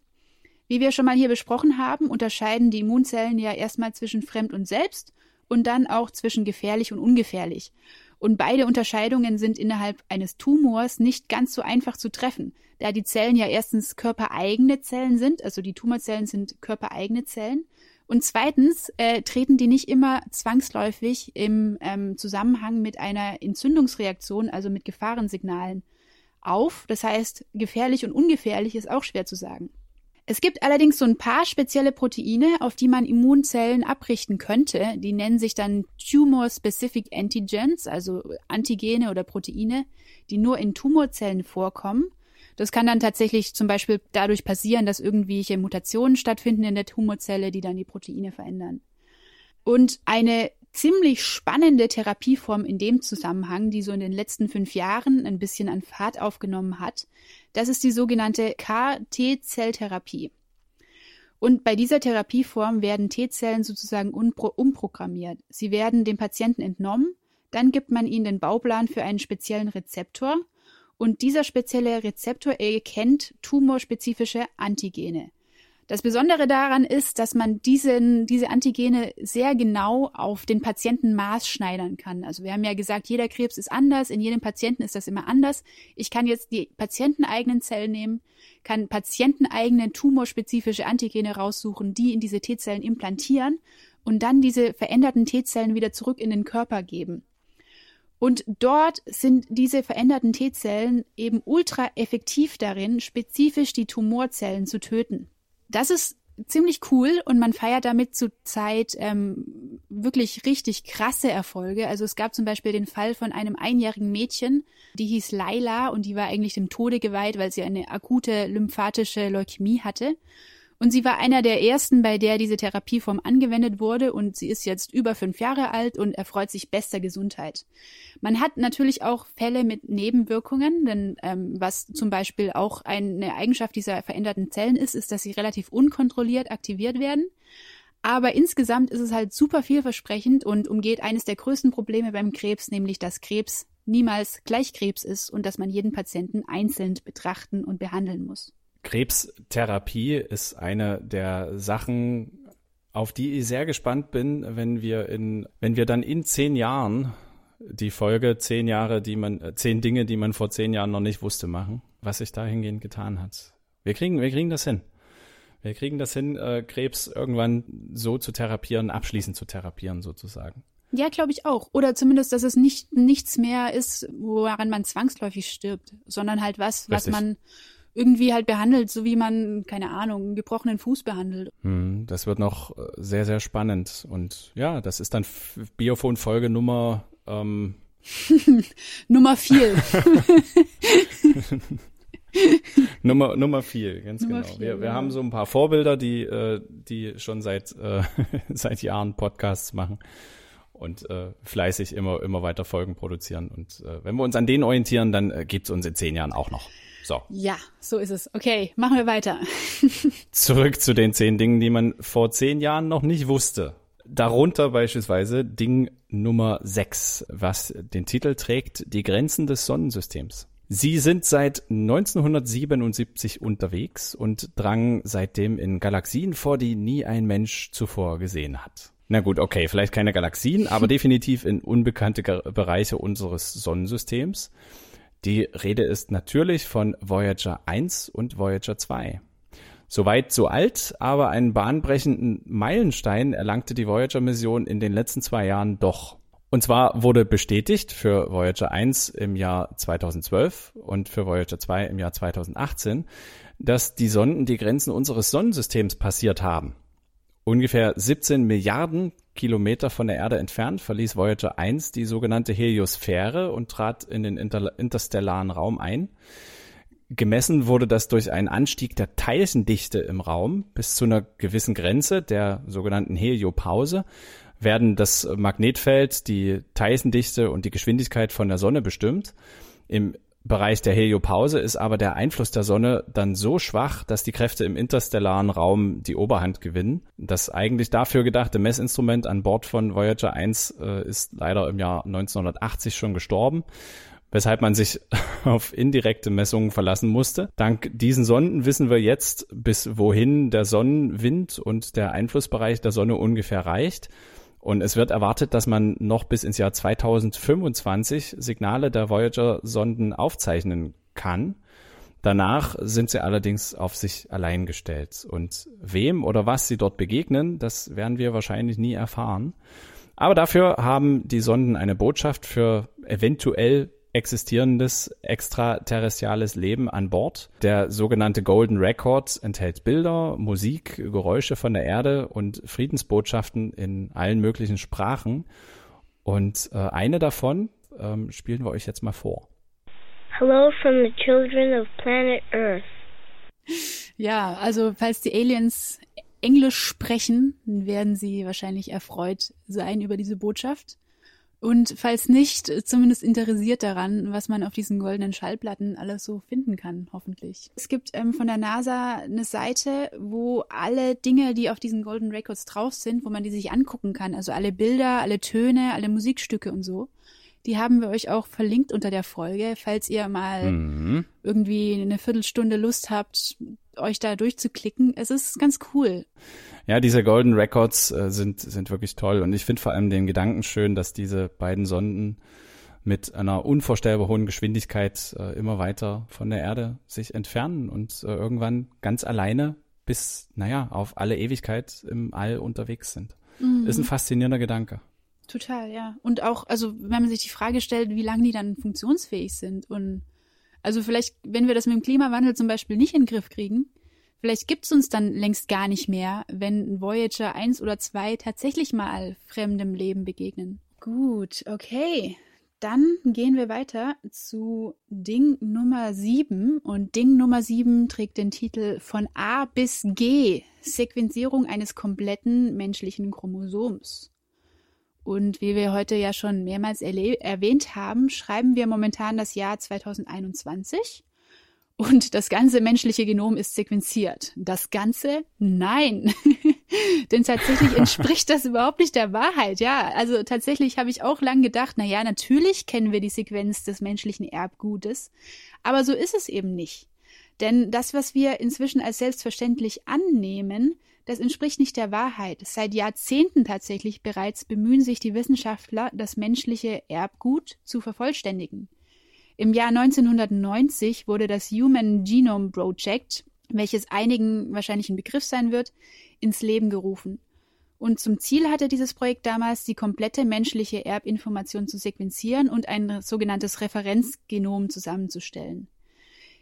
Wie wir schon mal hier besprochen haben, unterscheiden die Immunzellen ja erstmal zwischen fremd und selbst und dann auch zwischen gefährlich und ungefährlich. Und beide Unterscheidungen sind innerhalb eines Tumors nicht ganz so einfach zu treffen, da die Zellen ja erstens körpereigene Zellen sind, also die Tumorzellen sind körpereigene Zellen. Und zweitens äh, treten die nicht immer zwangsläufig im ähm, Zusammenhang mit einer Entzündungsreaktion, also mit Gefahrensignalen, auf. Das heißt, gefährlich und ungefährlich ist auch schwer zu sagen. Es gibt allerdings so ein paar spezielle Proteine, auf die man Immunzellen abrichten könnte. Die nennen sich dann Tumor-Specific Antigens, also Antigene oder Proteine, die nur in Tumorzellen vorkommen. Das kann dann tatsächlich zum Beispiel dadurch passieren, dass irgendwelche Mutationen stattfinden in der Tumorzelle, die dann die Proteine verändern. Und eine ziemlich spannende Therapieform in dem Zusammenhang, die so in den letzten fünf Jahren ein bisschen an Fahrt aufgenommen hat. Das ist die sogenannte KT-Zelltherapie. Und bei dieser Therapieform werden T-Zellen sozusagen umprogrammiert. Sie werden dem Patienten entnommen, dann gibt man ihnen den Bauplan für einen speziellen Rezeptor und dieser spezielle Rezeptor erkennt tumorspezifische Antigene. Das Besondere daran ist, dass man diesen, diese Antigene sehr genau auf den Patienten maßschneidern kann. Also wir haben ja gesagt, jeder Krebs ist anders, in jedem Patienten ist das immer anders. Ich kann jetzt die patienteneigenen Zellen nehmen, kann patienteneigene tumorspezifische Antigene raussuchen, die in diese T-Zellen implantieren und dann diese veränderten T-Zellen wieder zurück in den Körper geben. Und dort sind diese veränderten T-Zellen eben ultra effektiv darin, spezifisch die Tumorzellen zu töten das ist ziemlich cool und man feiert damit zurzeit ähm, wirklich richtig krasse Erfolge. Also es gab zum Beispiel den Fall von einem einjährigen Mädchen, die hieß Laila und die war eigentlich dem Tode geweiht, weil sie eine akute lymphatische Leukämie hatte. Und sie war einer der ersten, bei der diese Therapieform angewendet wurde und sie ist jetzt über fünf Jahre alt und erfreut sich bester Gesundheit. Man hat natürlich auch Fälle mit Nebenwirkungen, denn ähm, was zum Beispiel auch eine Eigenschaft dieser veränderten Zellen ist, ist, dass sie relativ unkontrolliert aktiviert werden. Aber insgesamt ist es halt super vielversprechend und umgeht eines der größten Probleme beim Krebs, nämlich dass Krebs niemals gleich Krebs ist und dass man jeden Patienten einzeln betrachten und behandeln muss. Krebstherapie ist eine der Sachen, auf die ich sehr gespannt bin, wenn wir in, wenn wir dann in zehn Jahren die Folge zehn Jahre, die man, äh, zehn Dinge, die man vor zehn Jahren noch nicht wusste, machen, was sich dahingehend getan hat. Wir kriegen, wir kriegen das hin. Wir kriegen das hin, äh, Krebs irgendwann so zu therapieren, abschließend zu therapieren sozusagen. Ja, glaube ich auch. Oder zumindest, dass es nicht nichts mehr ist, woran man zwangsläufig stirbt, sondern halt was, Richtig. was man irgendwie halt behandelt, so wie man, keine Ahnung, einen gebrochenen Fuß behandelt. Hm, das wird noch äh, sehr, sehr spannend. Und ja, das ist dann Biofon-Folge Nummer ähm <laughs> Nummer vier. <laughs> Nummer, Nummer vier, ganz Nummer genau. Vier, wir, wir ja. haben so ein paar Vorbilder, die, äh, die schon seit, äh, <laughs> seit Jahren Podcasts machen und äh, fleißig immer, immer weiter Folgen produzieren. Und wenn wir uns an denen orientieren, dann äh, gibt es uns in zehn Jahren auch noch. So. Ja, so ist es. Okay, machen wir weiter. <laughs> Zurück zu den zehn Dingen, die man vor zehn Jahren noch nicht wusste. Darunter beispielsweise Ding Nummer sechs, was den Titel trägt, die Grenzen des Sonnensystems. Sie sind seit 1977 unterwegs und drangen seitdem in Galaxien vor, die nie ein Mensch zuvor gesehen hat. Na gut, okay, vielleicht keine Galaxien, aber <laughs> definitiv in unbekannte Bereiche unseres Sonnensystems. Die Rede ist natürlich von Voyager 1 und Voyager 2. Soweit so alt, aber einen bahnbrechenden Meilenstein erlangte die Voyager-Mission in den letzten zwei Jahren doch. Und zwar wurde bestätigt für Voyager 1 im Jahr 2012 und für Voyager 2 im Jahr 2018, dass die Sonden die Grenzen unseres Sonnensystems passiert haben. Ungefähr 17 Milliarden Kilometer von der Erde entfernt verließ Voyager 1 die sogenannte Heliosphäre und trat in den inter interstellaren Raum ein. Gemessen wurde das durch einen Anstieg der Teilchendichte im Raum bis zu einer gewissen Grenze, der sogenannten Heliopause, werden das Magnetfeld, die Teilchendichte und die Geschwindigkeit von der Sonne bestimmt. Im Bereich der Heliopause ist aber der Einfluss der Sonne dann so schwach, dass die Kräfte im interstellaren Raum die Oberhand gewinnen. Das eigentlich dafür gedachte Messinstrument an Bord von Voyager 1 äh, ist leider im Jahr 1980 schon gestorben weshalb man sich <laughs> auf indirekte Messungen verlassen musste. Dank diesen Sonden wissen wir jetzt, bis wohin der Sonnenwind und der Einflussbereich der Sonne ungefähr reicht. Und es wird erwartet, dass man noch bis ins Jahr 2025 Signale der Voyager-Sonden aufzeichnen kann. Danach sind sie allerdings auf sich allein gestellt. Und wem oder was sie dort begegnen, das werden wir wahrscheinlich nie erfahren. Aber dafür haben die Sonden eine Botschaft für eventuell existierendes extraterrestriales Leben an Bord. Der sogenannte Golden Record enthält Bilder, Musik, Geräusche von der Erde und Friedensbotschaften in allen möglichen Sprachen. Und äh, eine davon ähm, spielen wir euch jetzt mal vor. Hello from the children of planet Earth. Ja, also falls die Aliens Englisch sprechen, werden sie wahrscheinlich erfreut sein über diese Botschaft. Und falls nicht, zumindest interessiert daran, was man auf diesen goldenen Schallplatten alles so finden kann, hoffentlich. Es gibt ähm, von der NASA eine Seite, wo alle Dinge, die auf diesen Golden Records drauf sind, wo man die sich angucken kann. Also alle Bilder, alle Töne, alle Musikstücke und so. Die haben wir euch auch verlinkt unter der Folge, falls ihr mal mhm. irgendwie eine Viertelstunde Lust habt, euch da durchzuklicken. Es ist ganz cool. Ja, diese Golden Records äh, sind, sind wirklich toll. Und ich finde vor allem den Gedanken schön, dass diese beiden Sonden mit einer unvorstellbar hohen Geschwindigkeit äh, immer weiter von der Erde sich entfernen und äh, irgendwann ganz alleine bis, naja, auf alle Ewigkeit im All unterwegs sind. Mhm. Ist ein faszinierender Gedanke. Total, ja. Und auch, also wenn man sich die Frage stellt, wie lange die dann funktionsfähig sind und also vielleicht, wenn wir das mit dem Klimawandel zum Beispiel nicht in den Griff kriegen, Vielleicht gibt's uns dann längst gar nicht mehr, wenn Voyager 1 oder 2 tatsächlich mal fremdem Leben begegnen. Gut, okay. Dann gehen wir weiter zu Ding Nummer 7 und Ding Nummer 7 trägt den Titel von A bis G, Sequenzierung eines kompletten menschlichen Chromosoms. Und wie wir heute ja schon mehrmals erwähnt haben, schreiben wir momentan das Jahr 2021 und das ganze menschliche Genom ist sequenziert. Das Ganze? Nein. <laughs> Denn tatsächlich entspricht das überhaupt nicht der Wahrheit. Ja, also tatsächlich habe ich auch lang gedacht, na ja, natürlich kennen wir die Sequenz des menschlichen Erbgutes. Aber so ist es eben nicht. Denn das, was wir inzwischen als selbstverständlich annehmen, das entspricht nicht der Wahrheit. Seit Jahrzehnten tatsächlich bereits bemühen sich die Wissenschaftler, das menschliche Erbgut zu vervollständigen. Im Jahr 1990 wurde das Human Genome Project, welches einigen wahrscheinlich ein Begriff sein wird, ins Leben gerufen. Und zum Ziel hatte dieses Projekt damals, die komplette menschliche Erbinformation zu sequenzieren und ein sogenanntes Referenzgenom zusammenzustellen.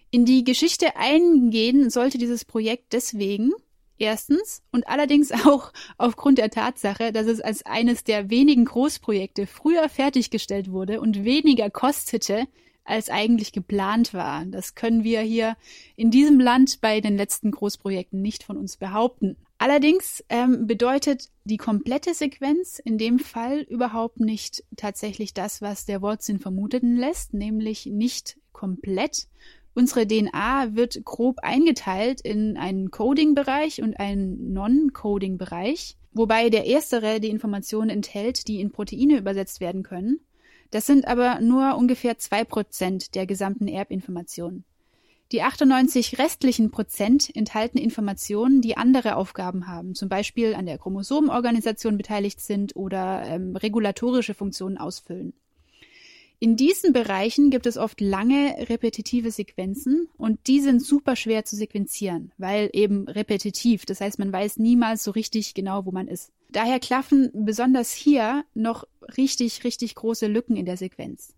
In die Geschichte eingehen sollte dieses Projekt deswegen, erstens und allerdings <laughs> auch aufgrund der Tatsache, dass es als eines der wenigen Großprojekte früher fertiggestellt wurde und weniger kostete als eigentlich geplant war. Das können wir hier in diesem Land bei den letzten Großprojekten nicht von uns behaupten. Allerdings ähm, bedeutet die komplette Sequenz in dem Fall überhaupt nicht tatsächlich das, was der Wortsinn vermuten lässt, nämlich nicht komplett. Unsere DNA wird grob eingeteilt in einen Coding-Bereich und einen Non-Coding-Bereich, wobei der erstere die Informationen enthält, die in Proteine übersetzt werden können das sind aber nur ungefähr zwei Prozent der gesamten Erbinformationen. Die 98 restlichen Prozent enthalten Informationen, die andere Aufgaben haben, zum Beispiel an der Chromosomenorganisation beteiligt sind oder ähm, regulatorische Funktionen ausfüllen. In diesen Bereichen gibt es oft lange repetitive Sequenzen und die sind super schwer zu sequenzieren, weil eben repetitiv. Das heißt, man weiß niemals so richtig genau, wo man ist. Daher klaffen besonders hier noch richtig, richtig große Lücken in der Sequenz.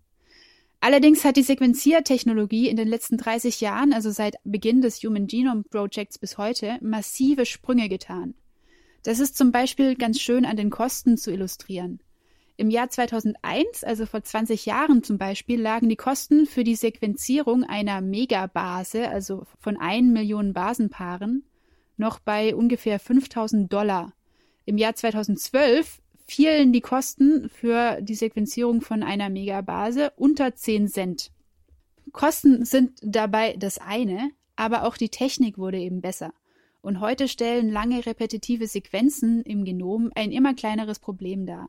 Allerdings hat die Sequenziertechnologie in den letzten 30 Jahren, also seit Beginn des Human Genome Projects bis heute, massive Sprünge getan. Das ist zum Beispiel ganz schön an den Kosten zu illustrieren. Im Jahr 2001, also vor 20 Jahren zum Beispiel, lagen die Kosten für die Sequenzierung einer Megabase, also von 1 Million Basenpaaren, noch bei ungefähr 5000 Dollar. Im Jahr 2012 fielen die Kosten für die Sequenzierung von einer Megabase unter 10 Cent. Kosten sind dabei das eine, aber auch die Technik wurde eben besser. Und heute stellen lange repetitive Sequenzen im Genom ein immer kleineres Problem dar.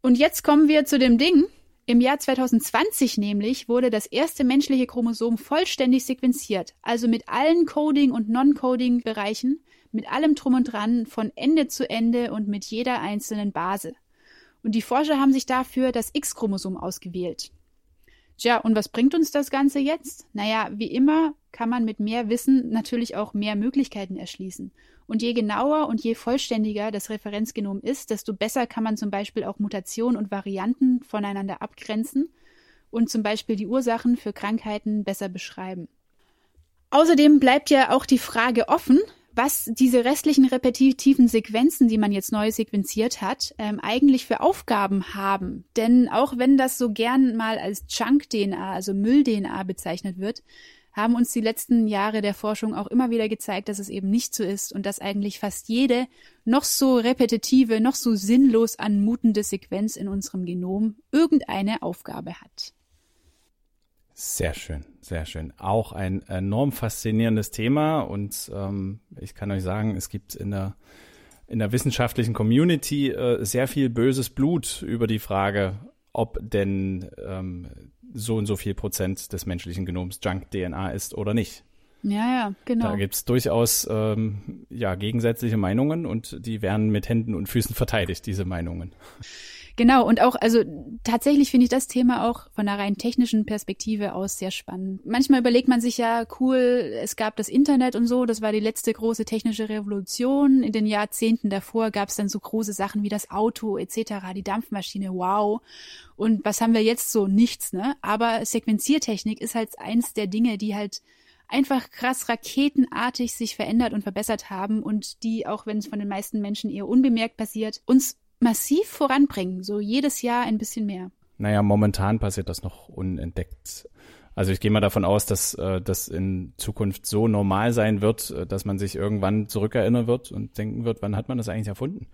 Und jetzt kommen wir zu dem Ding. Im Jahr 2020 nämlich wurde das erste menschliche Chromosom vollständig sequenziert, also mit allen Coding- und Non-Coding-Bereichen, mit allem drum und dran, von Ende zu Ende und mit jeder einzelnen Base. Und die Forscher haben sich dafür das X-Chromosom ausgewählt. Tja, und was bringt uns das Ganze jetzt? Naja, wie immer kann man mit mehr Wissen natürlich auch mehr Möglichkeiten erschließen. Und je genauer und je vollständiger das Referenzgenom ist, desto besser kann man zum Beispiel auch Mutationen und Varianten voneinander abgrenzen und zum Beispiel die Ursachen für Krankheiten besser beschreiben. Außerdem bleibt ja auch die Frage offen, was diese restlichen repetitiven Sequenzen, die man jetzt neu sequenziert hat, ähm, eigentlich für Aufgaben haben. Denn auch wenn das so gern mal als Junk-DNA, also Müll-DNA bezeichnet wird, haben uns die letzten Jahre der Forschung auch immer wieder gezeigt, dass es eben nicht so ist und dass eigentlich fast jede noch so repetitive, noch so sinnlos anmutende Sequenz in unserem Genom irgendeine Aufgabe hat. Sehr schön, sehr schön. Auch ein enorm faszinierendes Thema und ähm, ich kann euch sagen, es gibt in der in der wissenschaftlichen Community äh, sehr viel böses Blut über die Frage, ob denn ähm, so und so viel Prozent des menschlichen Genoms Junk-DNA ist oder nicht. Ja, ja, genau. Da gibt's durchaus ähm, ja, gegensätzliche Meinungen und die werden mit Händen und Füßen verteidigt, diese Meinungen. Genau, und auch, also tatsächlich finde ich das Thema auch von einer rein technischen Perspektive aus sehr spannend. Manchmal überlegt man sich ja, cool, es gab das Internet und so, das war die letzte große technische Revolution. In den Jahrzehnten davor gab es dann so große Sachen wie das Auto etc., die Dampfmaschine, wow. Und was haben wir jetzt so? Nichts, ne? Aber Sequenziertechnik ist halt eins der Dinge, die halt einfach krass raketenartig sich verändert und verbessert haben und die, auch wenn es von den meisten Menschen eher unbemerkt passiert, uns massiv voranbringen, so jedes Jahr ein bisschen mehr. Naja, momentan passiert das noch unentdeckt. Also ich gehe mal davon aus, dass äh, das in Zukunft so normal sein wird, äh, dass man sich irgendwann zurückerinnern wird und denken wird, wann hat man das eigentlich erfunden?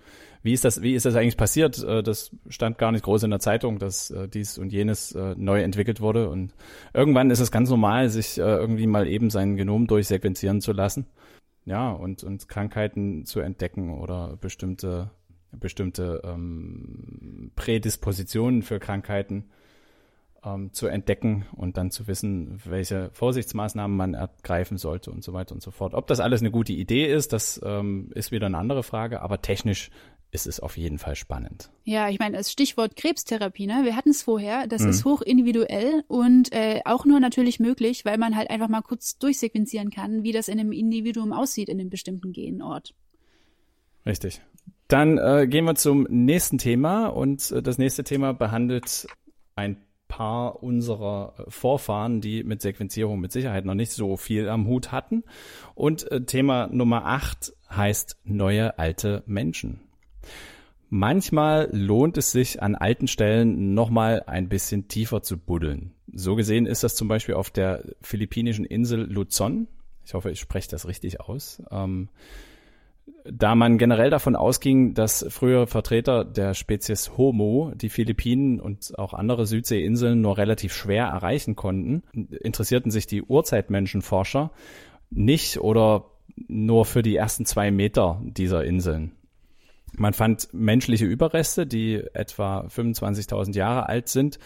Wie ist das, wie ist das eigentlich passiert? Äh, das stand gar nicht groß in der Zeitung, dass äh, dies und jenes äh, neu entwickelt wurde. Und irgendwann ist es ganz normal, sich äh, irgendwie mal eben sein Genom durchsequenzieren zu lassen. Ja, und, und Krankheiten zu entdecken oder bestimmte bestimmte ähm, Prädispositionen für Krankheiten ähm, zu entdecken und dann zu wissen, welche Vorsichtsmaßnahmen man ergreifen sollte und so weiter und so fort. Ob das alles eine gute Idee ist, das ähm, ist wieder eine andere Frage, aber technisch ist es auf jeden Fall spannend. Ja, ich meine, das Stichwort Krebstherapie, ne? Wir hatten es vorher, das mhm. ist hoch individuell und äh, auch nur natürlich möglich, weil man halt einfach mal kurz durchsequenzieren kann, wie das in einem Individuum aussieht in einem bestimmten Genort. Richtig. Dann äh, gehen wir zum nächsten Thema und äh, das nächste Thema behandelt ein paar unserer Vorfahren, die mit Sequenzierung mit Sicherheit noch nicht so viel am Hut hatten. Und äh, Thema Nummer 8 heißt neue alte Menschen. Manchmal lohnt es sich an alten Stellen nochmal ein bisschen tiefer zu buddeln. So gesehen ist das zum Beispiel auf der philippinischen Insel Luzon. Ich hoffe, ich spreche das richtig aus. Ähm, da man generell davon ausging, dass frühere Vertreter der Spezies Homo die Philippinen und auch andere Südseeinseln nur relativ schwer erreichen konnten, interessierten sich die Urzeitmenschenforscher nicht oder nur für die ersten zwei Meter dieser Inseln. Man fand menschliche Überreste, die etwa 25.000 Jahre alt sind,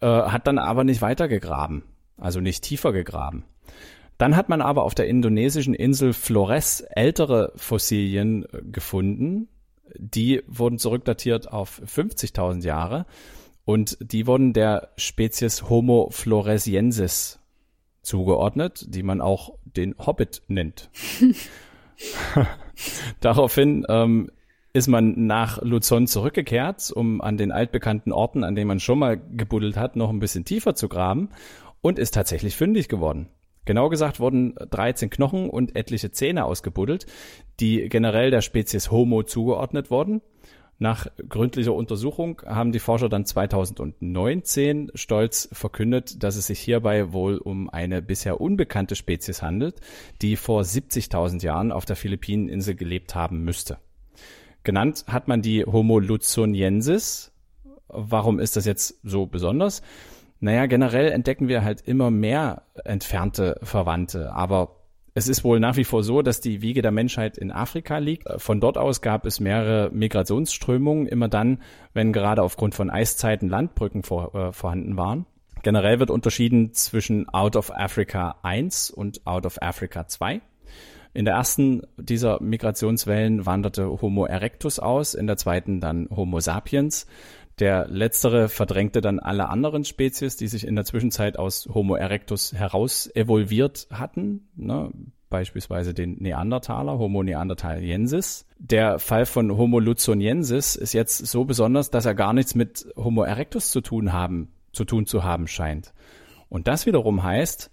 äh, hat dann aber nicht weiter gegraben, also nicht tiefer gegraben. Dann hat man aber auf der indonesischen Insel Flores ältere Fossilien äh, gefunden. Die wurden zurückdatiert auf 50.000 Jahre und die wurden der Spezies Homo floresiensis zugeordnet, die man auch den Hobbit nennt. <laughs> Daraufhin ähm, ist man nach Luzon zurückgekehrt, um an den altbekannten Orten, an denen man schon mal gebuddelt hat, noch ein bisschen tiefer zu graben und ist tatsächlich fündig geworden. Genau gesagt wurden 13 Knochen und etliche Zähne ausgebuddelt, die generell der Spezies Homo zugeordnet wurden. Nach gründlicher Untersuchung haben die Forscher dann 2019 stolz verkündet, dass es sich hierbei wohl um eine bisher unbekannte Spezies handelt, die vor 70.000 Jahren auf der Philippineninsel gelebt haben müsste. Genannt hat man die Homo luzoniensis. Warum ist das jetzt so besonders? Naja, generell entdecken wir halt immer mehr entfernte Verwandte, aber es ist wohl nach wie vor so, dass die Wiege der Menschheit in Afrika liegt. Von dort aus gab es mehrere Migrationsströmungen, immer dann, wenn gerade aufgrund von Eiszeiten Landbrücken vor, äh, vorhanden waren. Generell wird unterschieden zwischen Out of Africa 1 und Out of Africa 2. In der ersten dieser Migrationswellen wanderte Homo erectus aus, in der zweiten dann Homo sapiens. Der letztere verdrängte dann alle anderen Spezies, die sich in der Zwischenzeit aus Homo erectus heraus evolviert hatten, ne? beispielsweise den Neandertaler, Homo neanderthaliensis. Der Fall von Homo luzoniensis ist jetzt so besonders, dass er gar nichts mit Homo erectus zu tun haben, zu tun zu haben scheint. Und das wiederum heißt,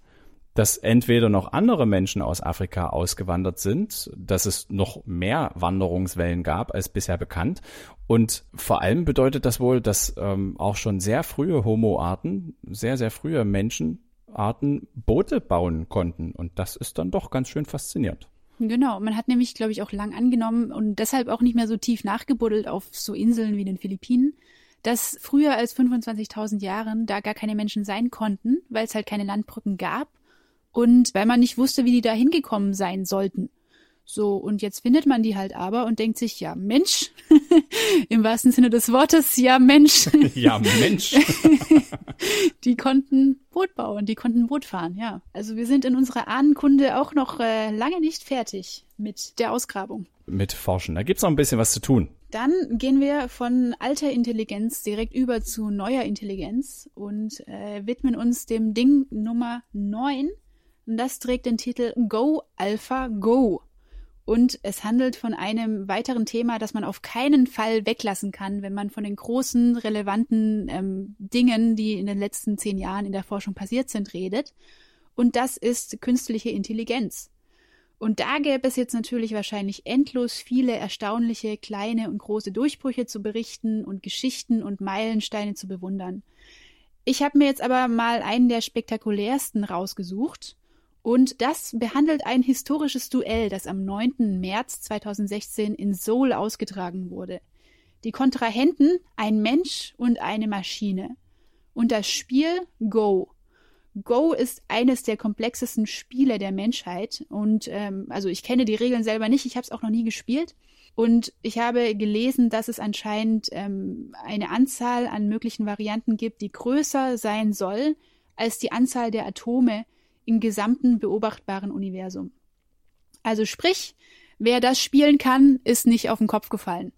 dass entweder noch andere Menschen aus Afrika ausgewandert sind, dass es noch mehr Wanderungswellen gab als bisher bekannt. Und vor allem bedeutet das wohl, dass ähm, auch schon sehr frühe Homo-Arten, sehr, sehr frühe Menschenarten Boote bauen konnten. Und das ist dann doch ganz schön faszinierend. Genau, man hat nämlich, glaube ich, auch lang angenommen und deshalb auch nicht mehr so tief nachgebuddelt auf so Inseln wie den Philippinen, dass früher als 25.000 Jahren da gar keine Menschen sein konnten, weil es halt keine Landbrücken gab und weil man nicht wusste, wie die da hingekommen sein sollten. So, und jetzt findet man die halt aber und denkt sich, ja, Mensch, <laughs> im wahrsten Sinne des Wortes, ja, Mensch. <laughs> ja, Mensch. <laughs> die konnten Boot bauen, die konnten Boot fahren, ja. Also wir sind in unserer Ahnenkunde auch noch äh, lange nicht fertig mit der Ausgrabung. Mit Forschen, da gibt's noch ein bisschen was zu tun. Dann gehen wir von alter Intelligenz direkt über zu neuer Intelligenz und äh, widmen uns dem Ding Nummer 9 und das trägt den Titel Go Alpha Go. Und es handelt von einem weiteren Thema, das man auf keinen Fall weglassen kann, wenn man von den großen, relevanten ähm, Dingen, die in den letzten zehn Jahren in der Forschung passiert sind, redet. Und das ist künstliche Intelligenz. Und da gäbe es jetzt natürlich wahrscheinlich endlos viele erstaunliche kleine und große Durchbrüche zu berichten und Geschichten und Meilensteine zu bewundern. Ich habe mir jetzt aber mal einen der spektakulärsten rausgesucht und das behandelt ein historisches Duell, das am 9. März 2016 in Seoul ausgetragen wurde. Die Kontrahenten ein Mensch und eine Maschine. Und das Spiel Go. Go ist eines der komplexesten Spiele der Menschheit. Und ähm, also ich kenne die Regeln selber nicht, ich habe es auch noch nie gespielt. Und ich habe gelesen, dass es anscheinend ähm, eine Anzahl an möglichen Varianten gibt, die größer sein soll als die Anzahl der Atome, im gesamten beobachtbaren Universum. Also sprich, wer das spielen kann, ist nicht auf den Kopf gefallen.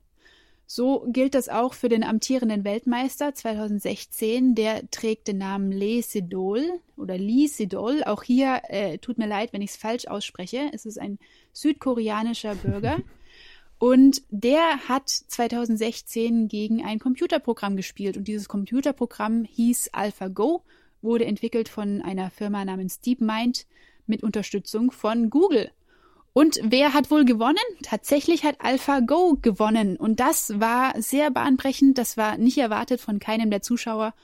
So gilt das auch für den amtierenden Weltmeister 2016. Der trägt den Namen Lee Sedol oder Lee Sedol. Auch hier äh, tut mir leid, wenn ich es falsch ausspreche. Es ist ein südkoreanischer Bürger. <laughs> Und der hat 2016 gegen ein Computerprogramm gespielt. Und dieses Computerprogramm hieß AlphaGo wurde entwickelt von einer Firma namens DeepMind mit Unterstützung von Google. Und wer hat wohl gewonnen? Tatsächlich hat AlphaGo gewonnen. Und das war sehr bahnbrechend. Das war nicht erwartet von keinem der Zuschauer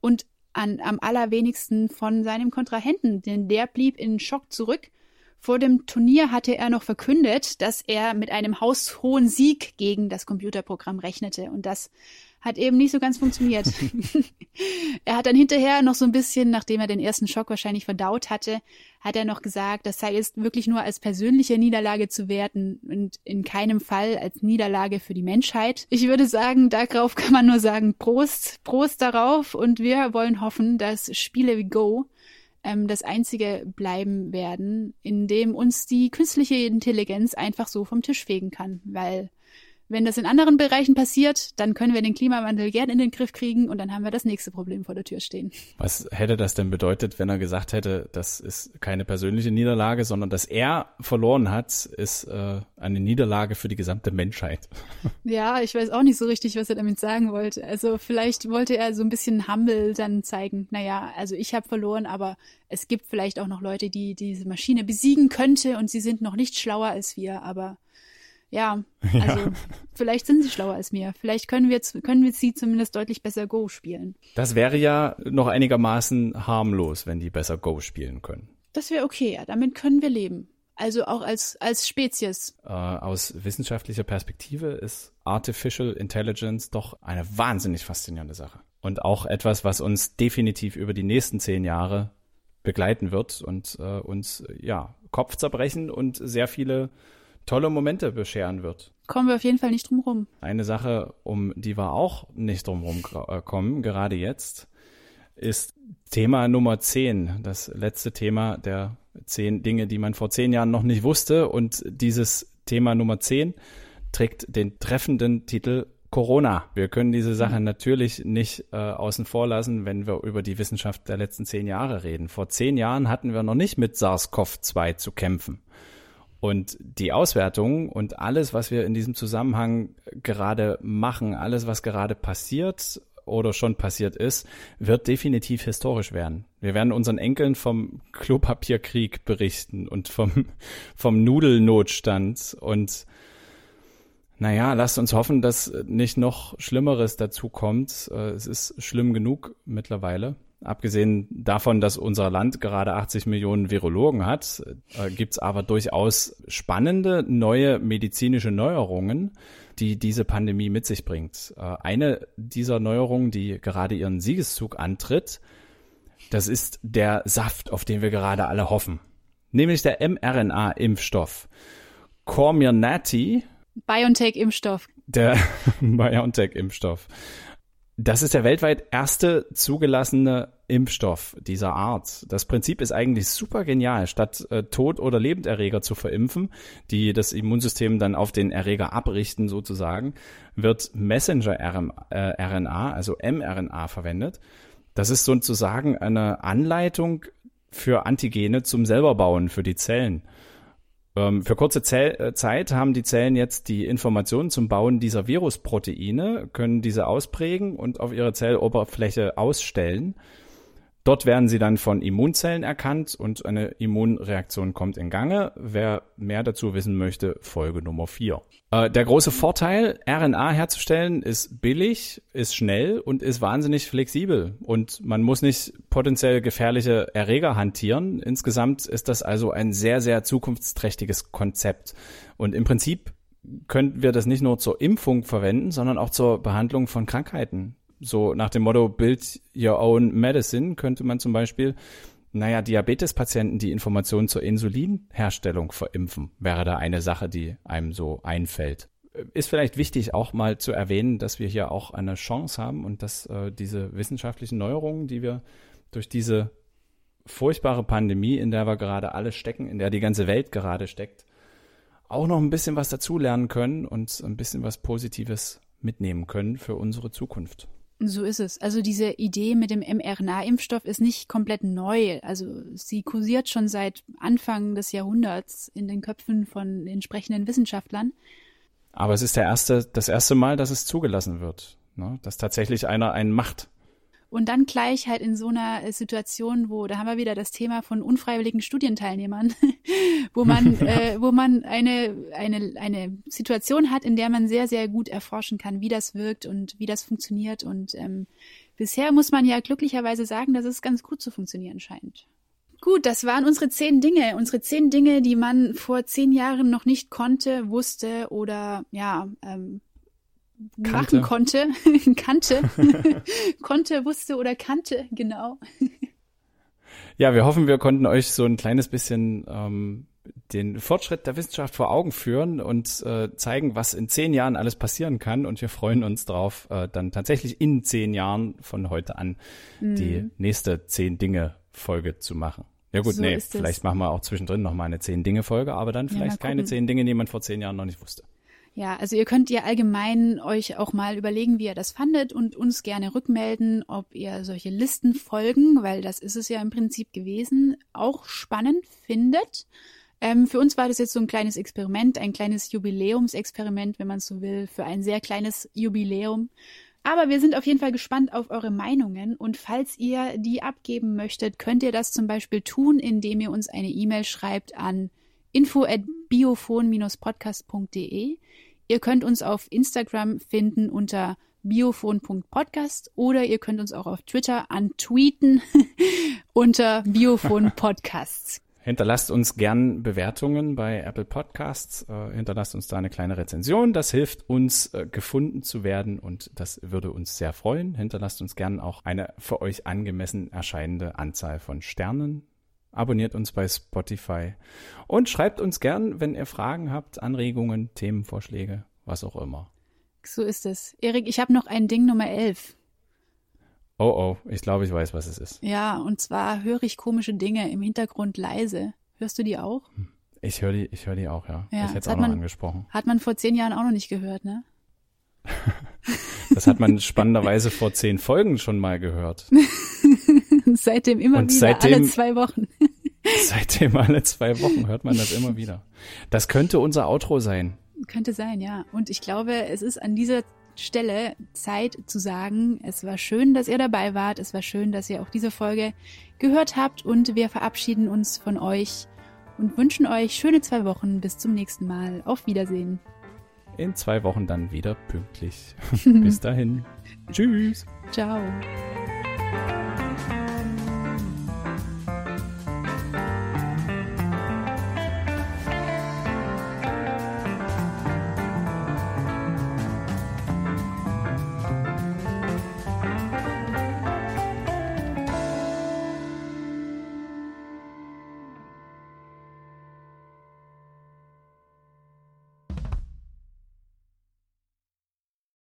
und an, am allerwenigsten von seinem Kontrahenten, denn der blieb in Schock zurück. Vor dem Turnier hatte er noch verkündet, dass er mit einem haushohen Sieg gegen das Computerprogramm rechnete. Und das hat eben nicht so ganz funktioniert. <laughs> er hat dann hinterher noch so ein bisschen, nachdem er den ersten Schock wahrscheinlich verdaut hatte, hat er noch gesagt, das sei jetzt wirklich nur als persönliche Niederlage zu werten und in keinem Fall als Niederlage für die Menschheit. Ich würde sagen, darauf kann man nur sagen, Prost, Prost darauf und wir wollen hoffen, dass Spiele wie Go ähm, das einzige bleiben werden, in dem uns die künstliche Intelligenz einfach so vom Tisch fegen kann, weil Wenn das in anderen Bereichen passiert, dann können wir den Klimawandel gern in den Griff kriegen und dann haben wir das nächste Problem vor der Tür stehen. Was hätte das denn bedeutet, wenn er gesagt hätte, das ist keine persönliche Niederlage, sondern dass er verloren hat, ist äh, eine Niederlage für die gesamte Menschheit? <laughs> Ja, ich weiß auch nicht so richtig, was er damit sagen wollte. Also vielleicht wollte er so ein bisschen humble dann zeigen, naja, also ich habe verloren, aber es gibt vielleicht auch noch Leute, die diese Maschine besiegen könnte und sie sind noch nicht schlauer als wir, aber <laughs> ja, also ja. vielleicht sind sie schlauer als mir. Vielleicht können wir, können wir sie zumindest deutlich besser Go spielen. Das wäre ja noch einigermaßen harmlos, wenn die besser Go spielen können. Das wäre okay, ja. Damit können wir leben. Also auch als, als Spezies. Äh, aus wissenschaftlicher Perspektive ist Artificial Intelligence doch eine wahnsinnig faszinierende Sache. Und auch etwas, was uns definitiv über die nächsten zehn Jahre begleiten wird und äh, uns ja Kopfzerbrechen und sehr viele tolle Momente bescheren wird. Kommen wir auf jeden Fall nicht drum rum. Eine Sache, um die wir auch nicht drum rum äh, kommen, gerade jetzt, ist Thema Nummer 10. Das letzte Thema der zehn Dinge, die man vor zehn Jahren noch nicht wusste. Und dieses Thema Nummer 10 trägt den treffenden Titel Corona. Wir können diese Sache mhm. natürlich nicht äh, außen vor lassen, wenn wir über die Wissenschaft der letzten zehn Jahre reden. Vor zehn Jahren hatten wir noch nicht mit SARS-CoV-2 zu kämpfen. Und die Auswertung und alles, was wir in diesem Zusammenhang gerade machen, alles, was gerade passiert oder schon passiert ist, wird definitiv historisch werden. Wir werden unseren Enkeln vom Klopapierkrieg berichten und vom, <laughs> vom Nudelnotstand und naja, lasst uns hoffen, dass nicht noch Schlimmeres dazu kommt. Äh, es ist schlimm genug mittlerweile. Abgesehen davon, dass unser Land gerade 80 Millionen Virologen hat, äh, gibt's aber durchaus spannende neue medizinische Neuerungen, die diese Pandemie mit sich bringt. Äh, eine dieser Neuerungen, die gerade ihren Siegeszug antritt, das ist der Saft, auf den wir gerade alle hoffen. Nämlich der mRNA-Impfstoff. Comirnaty. BioNTech-Impfstoff. Der <laughs> BioNTech-Impfstoff. Das ist der weltweit erste zugelassene Impfstoff dieser Art. Das Prinzip ist eigentlich super genial. Statt äh, Tod- oder Lebenderreger zu verimpfen, die das Immunsystem dann auf den Erreger abrichten sozusagen, wird Messenger-RNA, äh, also mRNA verwendet. Das ist sozusagen eine Anleitung für Antigene zum selberbauen für die Zellen. Ähm, für kurze Zell äh, Zeit haben die Zellen jetzt die Informationen zum Bauen dieser Virusproteine, können diese ausprägen und auf ihre Zelloberfläche ausstellen. Dort werden sie dann von Immunzellen erkannt und eine Immunreaktion kommt in Gange. Wer mehr dazu wissen möchte, Folge Nummer 4. Äh, der große Vorteil, RNA herzustellen, ist billig, ist schnell und ist wahnsinnig flexibel. Und man muss nicht potenziell gefährliche Erreger hantieren. Insgesamt ist das also ein sehr, sehr zukunftsträchtiges Konzept. Und im Prinzip könnten wir das nicht nur zur Impfung verwenden, sondern auch zur Behandlung von Krankheiten so nach dem Motto Build Your Own Medicine könnte man zum Beispiel, naja, Diabetespatienten die Informationen zur Insulinherstellung verimpfen, wäre da eine Sache, die einem so einfällt. Ist vielleicht wichtig auch mal zu erwähnen, dass wir hier auch eine Chance haben und dass äh, diese wissenschaftlichen Neuerungen, die wir durch diese furchtbare Pandemie, in der wir gerade alle stecken, in der die ganze Welt gerade steckt, auch noch ein bisschen was dazulernen können und ein bisschen was Positives mitnehmen können für unsere Zukunft. So ist es. Also diese Idee mit dem mRNA-Impfstoff ist nicht komplett neu. Also sie kursiert schon seit Anfang des Jahrhunderts in den Köpfen von entsprechenden Wissenschaftlern. Aber es ist der erste, das erste Mal, dass es zugelassen wird, ne? dass tatsächlich einer einen macht. Und dann gleich halt in so einer äh, Situation, wo, da haben wir wieder das Thema von unfreiwilligen Studienteilnehmern, <laughs> wo man, <laughs> äh, wo man eine, eine, eine Situation hat, in der man sehr, sehr gut erforschen kann, wie das wirkt und wie das funktioniert. Und ähm, bisher muss man ja glücklicherweise sagen, dass es ganz gut zu funktionieren scheint. Gut, das waren unsere zehn Dinge. Unsere zehn Dinge, die man vor zehn Jahren noch nicht konnte, wusste oder ja, ähm, Kannte. machen konnte, <laughs> kannte, <laughs> konnte, wusste oder kannte, genau. Ja, wir hoffen, wir konnten euch so ein kleines bisschen ähm, den Fortschritt der Wissenschaft vor Augen führen und äh, zeigen, was in zehn Jahren alles passieren kann. Und wir freuen uns darauf, äh, dann tatsächlich in zehn Jahren von heute an mhm. die nächste zehn Dinge Folge zu machen. Ja gut, so nee, vielleicht machen wir auch zwischendrin noch mal eine zehn Dinge Folge, aber dann vielleicht ja, keine zehn Dinge, die man vor zehn Jahren noch nicht wusste. Ja, also ihr könnt ja allgemein euch auch mal überlegen, wie ihr das fandet und uns gerne rückmelden, ob ihr solche Listen folgen, weil das ist es ja im Prinzip gewesen, auch spannend findet. Ähm, für uns war das jetzt so ein kleines Experiment, ein kleines Jubiläumsexperiment, wenn man so will, für ein sehr kleines Jubiläum. Aber wir sind auf jeden Fall gespannt auf eure Meinungen und falls ihr die abgeben möchtet, könnt ihr das zum Beispiel tun, indem ihr uns eine E-Mail schreibt an info biophon-podcast.de. Ihr könnt uns auf Instagram finden unter biophon.podcast oder ihr könnt uns auch auf Twitter antweeten <laughs> unter biophon-podcasts. <laughs> Hinterlasst uns gern Bewertungen bei Apple Podcasts. Äh, hinterlasst uns da eine kleine Rezension. Das hilft uns, äh, gefunden zu werden und das würde uns sehr freuen. Hinterlasst uns gern auch eine für euch angemessen erscheinende Anzahl von Sternen. Abonniert uns bei Spotify und schreibt uns gern, wenn ihr Fragen habt, Anregungen, Themenvorschläge, was auch immer. So ist es. Erik, ich habe noch ein Ding Nummer 11. Oh oh, ich glaube, ich weiß, was es ist. Ja, und zwar höre ich komische Dinge im Hintergrund leise. Hörst du die auch? Ich höre die, ich höre die auch, ja. Ja, ich hätte es auch hat noch man- angesprochen. Hat man vor zehn Jahren auch noch nicht gehört, ne? <laughs> Das hat man spannenderweise vor zehn Folgen schon mal gehört. <laughs> seitdem immer Und wieder, seitdem- alle zwei Wochen. <laughs> Seitdem alle zwei Wochen hört man das immer wieder. Das könnte unser Outro sein. Könnte sein, ja. Und ich glaube, es ist an dieser Stelle Zeit zu sagen, es war schön, dass ihr dabei wart. Es war schön, dass ihr auch diese Folge gehört habt. Und wir verabschieden uns von euch und wünschen euch schöne zwei Wochen. Bis zum nächsten Mal. Auf Wiedersehen. In zwei Wochen dann wieder pünktlich. <laughs> Bis dahin. Tschüss. Ciao.